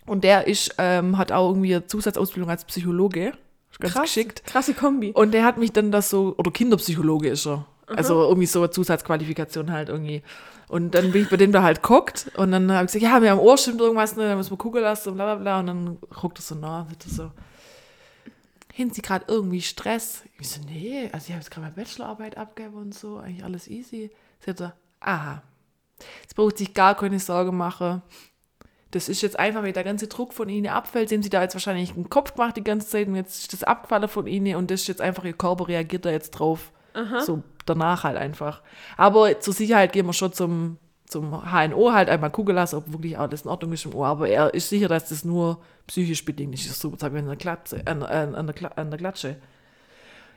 Und der ist, ähm, hat auch irgendwie eine Zusatzausbildung als Psychologe. Ganz Krass. geschickt. Krasse Kombi. Und der hat mich dann das so, oder Kinderpsychologe ist er. Also irgendwie so eine Zusatzqualifikation halt irgendwie. Und dann bin ich bei dem da halt guckt und dann habe ich gesagt, ja, mir am Ohr stimmt irgendwas, ne, da müssen wir gucken lassen und bla bla bla. Und dann guckt er so nach, er so, haben Sie gerade irgendwie Stress? Ich so, nee, also ich habe jetzt gerade meine Bachelorarbeit abgegeben und so, eigentlich alles easy. Sagt er, aha, jetzt braucht sich gar keine Sorge machen. Das ist jetzt einfach, weil der ganze Druck von Ihnen abfällt. Haben Sie da jetzt wahrscheinlich einen Kopf gemacht die ganze Zeit und jetzt ist das abgefallen von Ihnen und das ist jetzt einfach, Ihr Körper reagiert da jetzt drauf. So danach halt einfach. Aber zur Sicherheit gehen wir schon zum, zum HNO halt einmal gucken lassen, ob wirklich alles in Ordnung ist im Ohr. Aber er ist sicher, dass das nur psychisch bedingt ist. So, jetzt habe ich an der, Klatsche, an, an, an, der, an der Klatsche.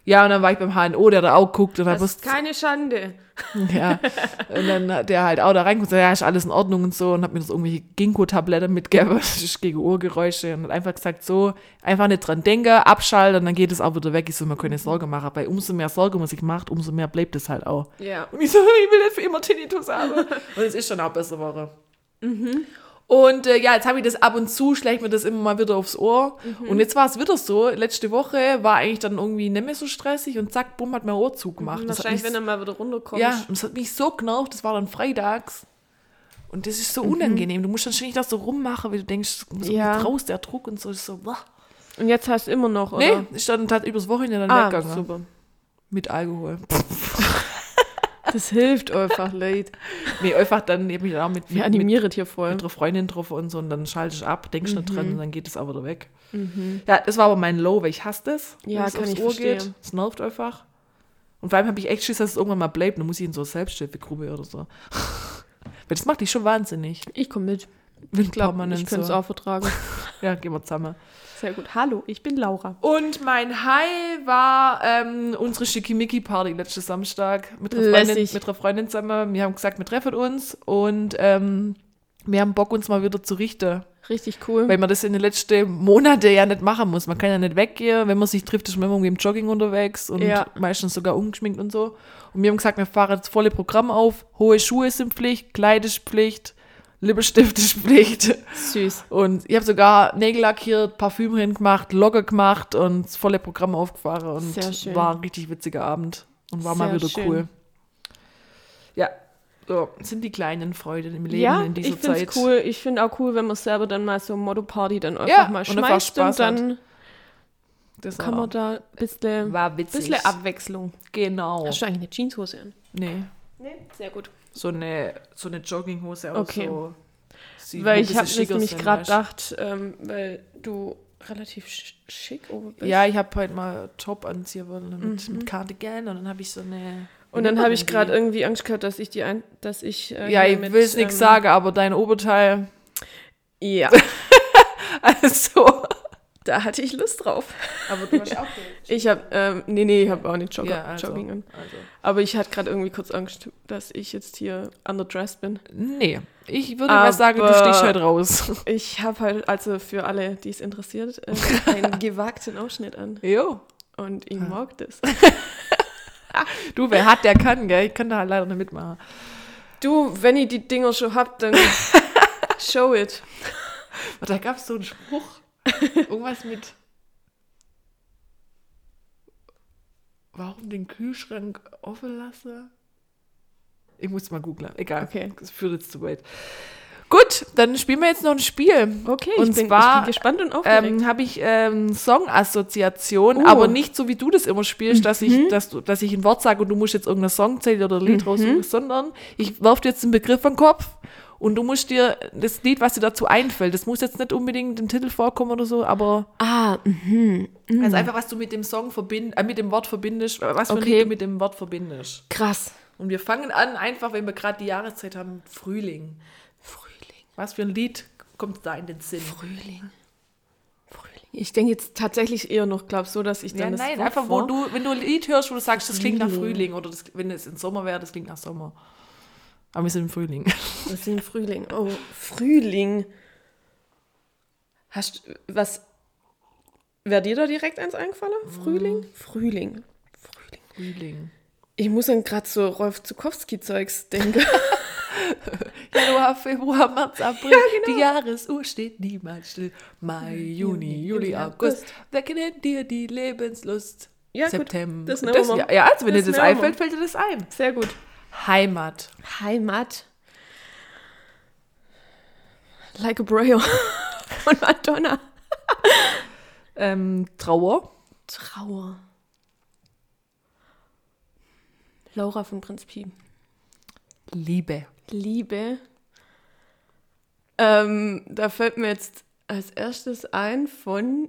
Ja, und dann war ich beim HNO, der da auch guckt und dann Das ist keine Schande. Ja, und dann hat der halt auch da reingeguckt und gesagt, ja, ist alles in Ordnung und so und hat mir das irgendwelche Ginkgo-Tabletten mitgegeben, das ist gegen Ohrgeräusche und hat einfach gesagt, so, einfach nicht dran denken, abschalten und dann geht es auch wieder weg. Ich so, man keine Sorge machen, weil umso mehr Sorge man sich macht, umso mehr bleibt es halt auch. Ja. Und ich so, ich will nicht für immer Tinnitus haben. und es ist schon auch besser geworden. Und äh, ja, jetzt habe ich das ab und zu, schlägt mir das immer mal wieder aufs Ohr. Und jetzt war es wieder so, letzte Woche war eigentlich dann irgendwie nicht mehr so stressig und zack, bumm, hat mein Ohr zugemacht. Das hat Wahrscheinlich, mich wenn er mal wieder runterkommt. ja, und es hat mich so genervt, das war dann freitags. Und das ist so unangenehm. Du musst dann ständig das so rummachen, weil du denkst, Ja. so raus, der Druck und so. Ist so, wah. Und jetzt hast du immer noch, Nee, oder? ist dann halt übers Wochenende dann Ah, weggegangen. super. Mit Alkohol. Das hilft einfach, Leute. Nee, einfach dann eben auch mit, Wir animieren hier voll. mit einer Freundin drauf und so und dann schalte ich ab, denkst nicht Mhm. dran und dann geht es auch wieder weg. Ja, das war aber mein Low, weil ich hasse das. wenn Ja, es kann ich Ohr verstehen. geht. Es nervt einfach. Und vor allem habe ich echt Schiss, dass es irgendwann mal bleibt. Dann muss ich in so eine Selbsthilfegruppe oder so. weil das macht dich schon wahnsinnig. Ich komme mit. Wenn Ich glaube, ich könnte es so. auch vertragen. Ja, gehen wir zusammen. Sehr gut. Hallo, ich bin Laura. Und mein High war ähm, unsere Schickimicki-Party letzten Samstag mit einer, Freundin, mit einer Freundin zusammen. Wir haben gesagt, wir treffen uns und ähm, wir haben Bock, uns mal wieder zu richten. Richtig cool. Weil man das in den letzten Monaten ja nicht machen muss. Man kann ja nicht weggehen. Wenn man sich trifft, ist man immer irgendwie im Jogging unterwegs und Ja. meistens sogar ungeschminkt und so. Und wir haben gesagt, wir fahren das volle Programm auf. Hohe Schuhe sind Pflicht, Kleid ist Pflicht, Lippenstift ist Pflicht. Süß. Und ich habe sogar Nägel lackiert, Parfüm hingemacht, Logge gemacht und das volle Programm aufgefahren. Und Sehr schön. war ein richtig witziger Abend. Und war mal Sehr wieder schön. cool. Ja, so sind die kleinen Freuden im Leben Ja, in dieser ich finde Zeit. es cool. Ich finde auch cool, wenn man selber dann mal so Motto-Party dann einfach Ja, mal und schmeißt und, hat. dann Das kann man da ein bisschen, bisschen Abwechslung. Genau. Hast du eigentlich eine Jeanshose an? Nee, Nee, sehr gut. So eine, so eine Jogginghose auch Okay. so. weil ich habe nämlich gerade gedacht, ähm, weil du relativ sch schick oben bist. Ja, ich habe heute mal Top anziehen wollen mit, mit Cardigan und dann habe ich so eine. Mhm. und dann habe ich gerade irgendwie Angst gehabt, dass ich die ein, dass ich äh, Ja, ich will es nichts ähm, sagen, aber dein Oberteil. Ja, Also. Da hatte ich Lust drauf. Aber du hast auch Ich habe, ähm, nee, nee, ich habe auch nicht Jogger, Ja, also, Jogging an. also. Aber ich hatte gerade irgendwie kurz Angst, dass ich jetzt hier underdressed bin. Nee, ich würde mal sagen, du stichst halt raus. Ich habe halt, also für alle, die es interessiert, äh, einen gewagten Ausschnitt an. Jo. Und ich mag das. Du, wer hat, der kann, gell? Ich kann da halt leider nicht mitmachen. Du, wenn ihr die Dinger schon habt, dann show it. Da gab es so einen Spruch. Irgendwas mit. Warum den Kühlschrank offen lassen? Ich muss mal googeln. Egal. Okay. Das führt jetzt zu weit. Gut, dann spielen wir jetzt noch ein Spiel. Okay, Und ich, bin, ich zwar, bin gespannt und aufgeregt. Ähm, habe ich ähm, Songassoziation, Oh. aber nicht so wie du das immer spielst, dass Mhm. ich, dass, du, dass ich ein Wort sage und du musst jetzt irgendeine Songzeile oder ein Lied raussuchen, sondern ich werfe dir jetzt einen Begriff den Kopf und du musst dir das Lied, was dir dazu einfällt, das muss jetzt nicht unbedingt im Titel vorkommen oder so, aber ah, mhm. also einfach, was du mit dem Song verbind, äh, mit dem Wort verbindest, was für ein Okay. Lied du mit dem Wort verbindest. krass. Und wir fangen an, einfach, wenn wir gerade die Jahreszeit haben, Frühling. Frühling, Was für ein Lied kommt da in den Sinn? Frühling. Frühling. Ich denke jetzt tatsächlich eher noch, glaub so, dass ich dann Ja, das nein, Wort einfach, wo du, wenn du ein Lied hörst, wo du sagst, das klingt nach Frühling. Frühling oder das, wenn es im Sommer wäre, das klingt nach Sommer. Aber wir sind im Frühling. Das ist im Frühling. Oh, Frühling. Hast was. Wäre dir da direkt eins eingefallen? Frühling? Frühling. Frühling. Frühling. Ich muss dann gerade so Rolf Zukowski-Zeugs denken. Januar, Februar, März, April. Die Jahresuhr steht niemals still. Mai, Juni, Juli, August. Wecken in dir die Lebenslust. Ja, gut, September. das nehmen das, wir. ja, ja, also wenn Das dir das wir. einfällt, fällt dir das ein. Sehr gut. Heimat. Heimat. Like a Braille. Von Madonna. Ähm, Trauer. Trauer. Laura von Prinz Pi. Liebe. Liebe. Ähm, da fällt mir jetzt als erstes ein von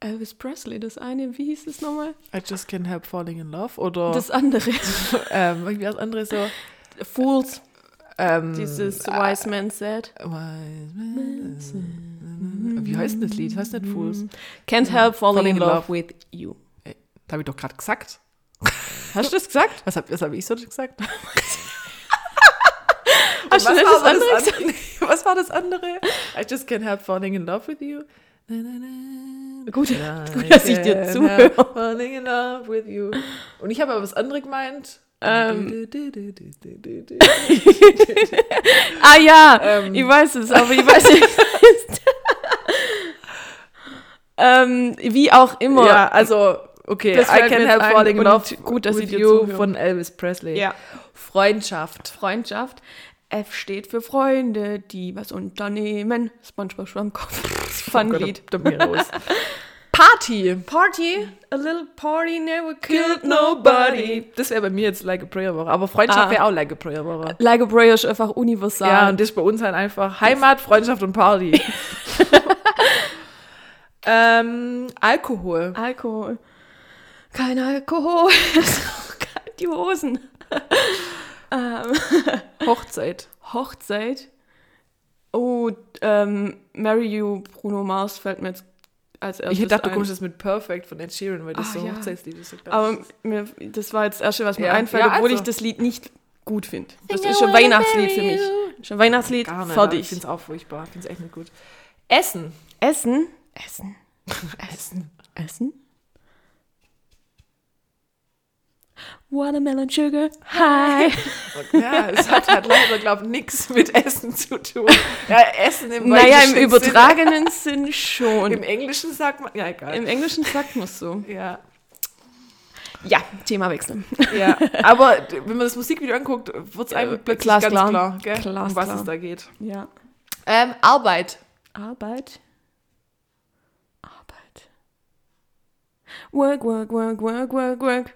Elvis Presley, das eine, wie hieß es nochmal? I just can't help falling in love. Oder Das andere. ähm, wie das andere so. Fools, Ähm, dieses Wise Man Said. Wise man- Wie heißt denn das Lied? Heißt nicht Fools? Can't help falling, Falling in in love, love. with you. Habe ich doch gerade gesagt. Hast du das gesagt? Was habe hab ich so gesagt? Hast du was, war das andere das andere? was war das andere? I just can't help falling in love with you. Gut, gut, dass ich dir zuhöre. Falling in love with you. Und ich habe aber was anderes gemeint. Ähm. Ah ja, Ähm. ich weiß es, aber ich weiß nicht. ähm, wie auch immer. Ja, also, okay. Das I jetzt help falling in love gut, dass with ich dir you zuhöre. von Elvis Presley. Ja. Freundschaft. Freundschaft. F steht für Freunde, die was unternehmen. SpongeBob Schwammkopf. Fun-Lied. Mir raus. Party. Party, a little party never Killed nobody. Das wäre bei mir jetzt Like a Prayer Woche. Aber Freundschaft Ah. wäre auch Like a Prayer Woche. Like a Prayer ist einfach universal. Ja, und das ist bei uns halt einfach Heimat, Freundschaft und Party. ähm, Alkohol. Alkohol. Kein Alkohol. Die Hosen. Ähm, Hochzeit. Hochzeit. Oh, ähm, Marry You, Bruno Mars fällt mir jetzt als erstes Ich dachte, du kommst jetzt mit Perfect von Ed Sheeran, weil das Ah, so ja. Hochzeitslied ist. Aber mir, das war jetzt das Erste, was mir Ja, einfällt, ja, obwohl also. ich das Lied nicht gut finde. Das ist schon Weihnachtslied für mich. Schon Weihnachtslied, Gar nicht. Ich fertig. finde es auch furchtbar. Ich finde es echt nicht gut. Essen. Essen. Essen. Essen. Essen. Watermelon Sugar High. Ja, es hat halt leider, glaube ich, nichts mit Essen zu tun. Ja, Essen im naja, im übertragenen Sinn schon. Im Englischen sagt man, ja, egal. Im Englischen sagt man es so. ja, Ja, Thema wechseln. ja, aber wenn man das Musikvideo anguckt, wird es einem plötzlich glasklar. ganz klar, gell, Glasklar. um was es da geht. Ja. Ähm. Arbeit. Arbeit. Work, work, work, work, work, work.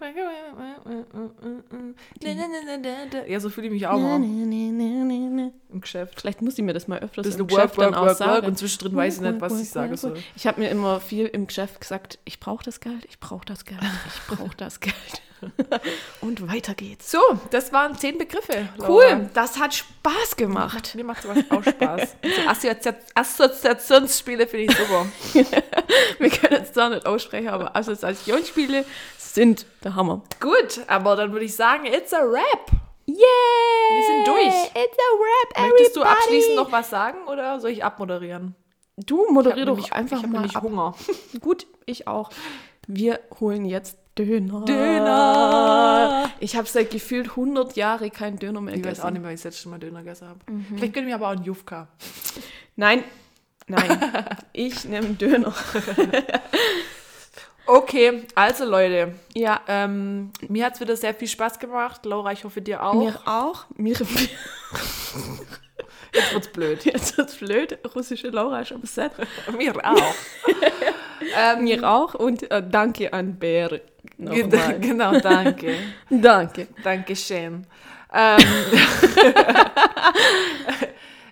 Ja, so fühle ich mich auch mal im Geschäft. Vielleicht muss ich mir das mal öfters Das im eine Work, Geschäft dann Work, auch Work, sagen. und zwischendrin weiß ich nicht, was ich sage soll. Ich habe mir immer viel im Geschäft gesagt, ich brauche das Geld, ich brauche das Geld, ich brauche das Geld. und weiter geht's. So, das waren zehn Begriffe. Laura. Cool, das hat Spaß gemacht. Mir macht sowas auch Spaß. So Assozi Assoziationsspiele finde ich super. Wir können jetzt zwar nicht aussprechen, aber Assoziationsspiele sind der Hammer. Gut, aber dann würde ich sagen, it's a wrap. Yeah! Wir sind durch. It's a wrap, Möchtest du everybody. abschließend noch was sagen oder soll ich abmoderieren? Du Ich moderier doch nämlich- einfach ich mal ab. Hunger. Gut, ich auch. Wir holen jetzt Döner. Döner. Ich habe seit gefühlt 100 Jahren keinen Döner mehr Ich weiß gegessen. auch nicht, weil ich das letzte Mal Döner gegessen habe. Mhm. Vielleicht gönnen wir aber auch einen Jufka. Nein, nein. ich nehme Döner. Okay, also Leute, Ja, ähm, mir hat es wieder sehr viel Spaß gemacht. Laura, ich hoffe dir auch. mir auch. Mir, Jetzt wird's blöd. jetzt wird's blöd. Russische Laura ist am Set. mir auch. ähm, Mir auch. Und äh, danke an Bär. Nochmal. Genau, danke. Danke. Dankeschön. Ähm,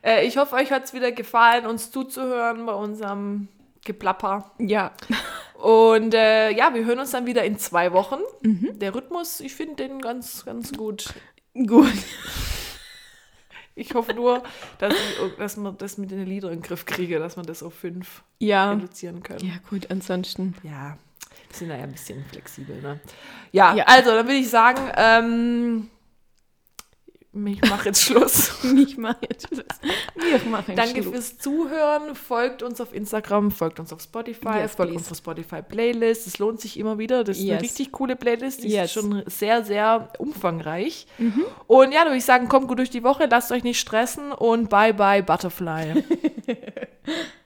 äh, ich hoffe, euch hat es wieder gefallen, uns zuzuhören bei unserem Geplapper. Ja. Und äh, ja, wir hören uns dann wieder in zwei Wochen. Mhm. Der Rhythmus, ich finde den ganz, ganz gut. Gut. Ich hoffe nur, dass, ich, dass man das mit den Liedern in den Griff kriege, dass man das auf fünf Ja. reduzieren können. Ja, gut, ansonsten. Ja, wir sind da ja ein bisschen flexibel, ne? Ja, Ja. also dann würde ich sagen, ähm, ich mache jetzt Schluss. Ich mache jetzt Schluss. Wir machen Danke Schluss. fürs Zuhören. Folgt uns auf Instagram, folgt uns auf Spotify, Yes, folgt please. unserer Spotify-Playlist. Es lohnt sich immer wieder. Das ist eine Yes. richtig coole Playlist. Die Yes. Mhm. ist schon sehr, sehr umfangreich. Und ja, da würde ich sagen, kommt gut durch die Woche, lasst euch nicht stressen und bye bye Butterfly.